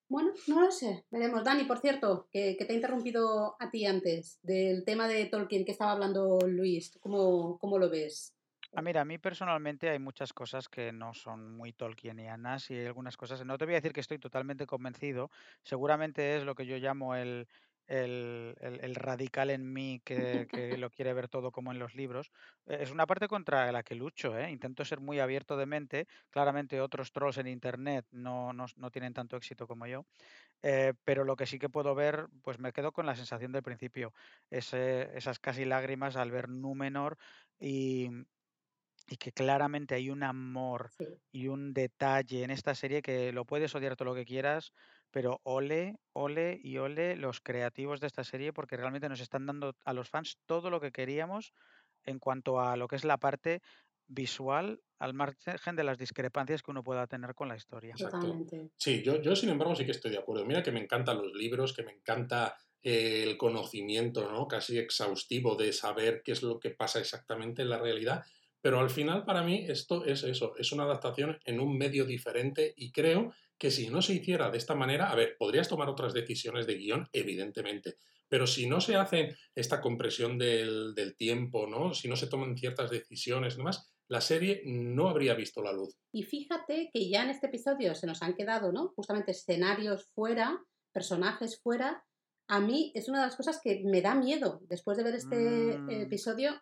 Bueno, no lo sé, veremos. Dani, por cierto, que, que te he interrumpido a ti antes del tema de Tolkien que estaba hablando Luis, ¿tú ¿cómo, cómo lo ves? Ah, mira, a mí personalmente hay muchas cosas que no son muy tolkienianas y hay algunas cosas, no te voy a decir que estoy totalmente convencido, seguramente es lo que yo llamo el, el, el- el radical en mí que, que lo quiere ver todo como en los libros. Eh, Es una parte contra la que lucho, ¿eh? Intento ser muy abierto de mente, claramente otros trolls en internet no, no, no tienen tanto éxito como yo, eh, pero lo que sí que puedo ver, pues me quedo con la sensación del principio, ese- esas casi lágrimas al ver Númenor y, y que claramente hay un amor Sí. y un detalle en esta serie que lo puedes odiar todo lo que quieras, pero ole, ole y ole los creativos de esta serie porque realmente nos están dando a los fans todo lo que queríamos en cuanto a lo que es la parte visual, al margen de las discrepancias que uno pueda tener con la historia. Totalmente. Sí, yo, yo sin embargo sí que estoy de acuerdo. Mira que me encantan los libros, que me encanta eh, el conocimiento, ¿no? Casi exhaustivo de saber qué es lo que pasa exactamente en la realidad. Pero al final para mí esto es eso, es una adaptación en un medio diferente y creo que si no se hiciera de esta manera, a ver, podrías tomar otras decisiones de guion, evidentemente, pero si no se hace esta compresión del, del tiempo, ¿no? Si no se toman ciertas decisiones y demás, la serie no habría visto la luz. Y fíjate que ya en este episodio se nos han quedado, ¿no? Justamente escenarios fuera, personajes fuera. A mí es una de las cosas que me da miedo. Después de ver este Mm. episodio,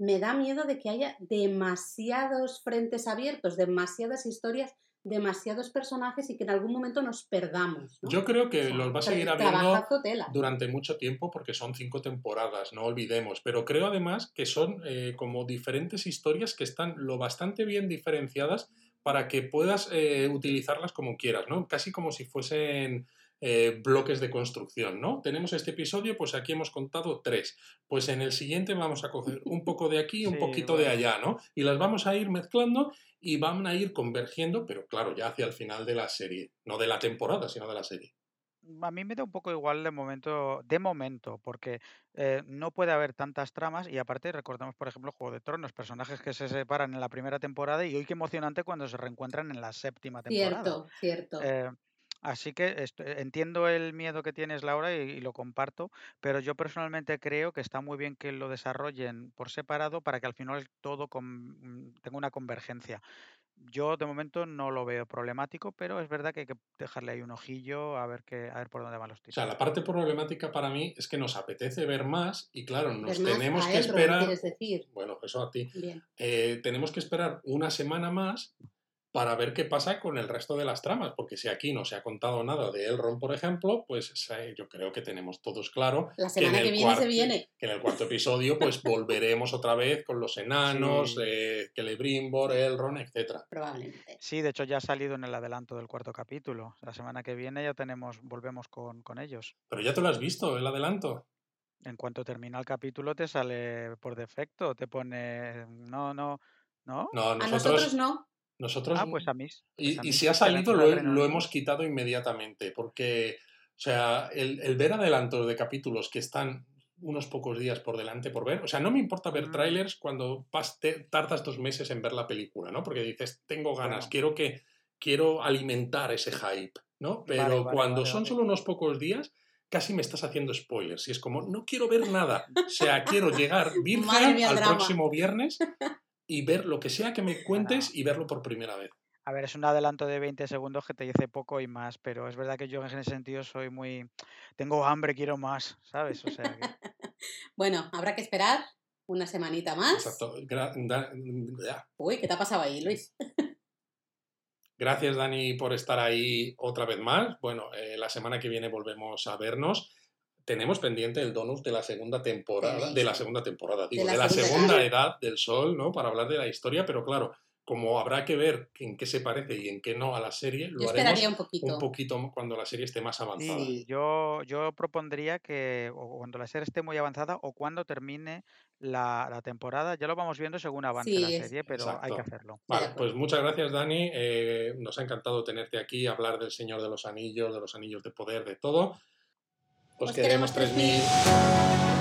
me da miedo de que haya demasiados frentes abiertos, demasiadas historias, demasiados personajes y que en algún momento nos perdamos. ¿no? Yo creo que O sea, los va a seguir habiendo durante mucho tiempo porque son cinco temporadas, no olvidemos. Pero creo además que son eh, como diferentes historias que están lo bastante bien diferenciadas para que puedas eh, utilizarlas como quieras, ¿no? Casi como si fuesen eh, bloques de construcción, ¿no? Tenemos este episodio, pues aquí hemos contado tres. Pues en el siguiente vamos a coger un poco de aquí y un Sí, poquito de allá, ¿no? Y las vamos a ir mezclando y van a ir convergiendo, pero claro, ya hacia el final de la serie, no de la temporada, sino de la serie. A mí me da un poco igual de momento, de momento, porque eh, no puede haber tantas tramas y aparte recordemos, por ejemplo, Juego de Tronos, personajes que se separan en la primera temporada y hoy qué emocionante cuando se reencuentran en la séptima temporada. Cierto, cierto. Eh, así que entiendo el miedo que tienes, Laura, y, y lo comparto, pero yo personalmente creo que está muy bien que lo desarrollen por separado para que al final todo con- mm, tenga una convergencia. Yo de momento no lo veo problemático, pero es verdad que hay que dejarle ahí un ojillo a ver qué, a ver por dónde van los O sea, tiros. la parte problemática para mí es que nos apetece ver más y claro, nos tenemos que esperar, decir. bueno, eso a ti, eh, tenemos que esperar una semana más para ver qué pasa con el resto de las tramas, porque si aquí no se ha contado nada de Elrond, por ejemplo, pues yo creo que tenemos todos claro La que en semana que el viene se cuarto- viene. que en el cuarto episodio pues volveremos otra vez con los enanos, Sí. eh, Celebrimbor, Elrond, etcétera. Probablemente. Sí, de hecho ya ha salido en el adelanto del cuarto capítulo. La semana que viene ya tenemos, volvemos con, con ellos. Pero ya te lo has visto, el adelanto. En cuanto termina el capítulo te sale por defecto, te pone no, no, no. No, A nosotros no. Nosotros Ah, pues a mí. Y, pues a y mí si ha salido, lo, hemos quitado inmediatamente, porque, o sea, el, el ver adelantos de capítulos que están unos pocos días por delante por ver, o sea, no me importa ver Mm. trailers cuando pas- te- tardas dos meses en ver la película, ¿no? Porque dices, tengo ganas, quiero que, quiero alimentar ese hype, ¿no? Pero Vale, vale, cuando vale, son solo unos pocos días, casi me estás haciendo spoilers. Y es como, no quiero ver nada. O sea, quiero llegar virgen al drama. próximo viernes y ver lo que sea que me cuentes y verlo por primera vez. A ver, es un adelanto de 20 segundos que te dice poco y más, pero es verdad que yo en ese sentido soy muy... Tengo hambre, quiero más, ¿sabes? O sea que... Bueno, habrá que esperar una semanita más. Exacto. Gra- da- ya. Uy, ¿qué te ha pasado ahí, Luis? Gracias, Dani, por estar ahí otra vez más. Bueno, eh, la semana que viene volvemos a vernos. Tenemos pendiente el donus de la segunda temporada, de la segunda temporada, digo, la de la segunda segunda edad. edad del sol, ¿no? Para hablar de la historia, pero claro, como habrá que ver en qué se parece y en qué no a la serie, Yo lo haremos esperaría un poquito. un poquito cuando la serie esté más avanzada. Yo, yo propondría que o cuando la serie esté muy avanzada o cuando termine la, la temporada, ya lo vamos viendo según avance la Sí, serie, pero hay que hacerlo. Vale, pues muchas gracias, Dani. Eh, nos ha encantado tenerte aquí, hablar del Señor de los Anillos, de los Anillos de Poder, de todo. Os, Os queremos queremos 3000.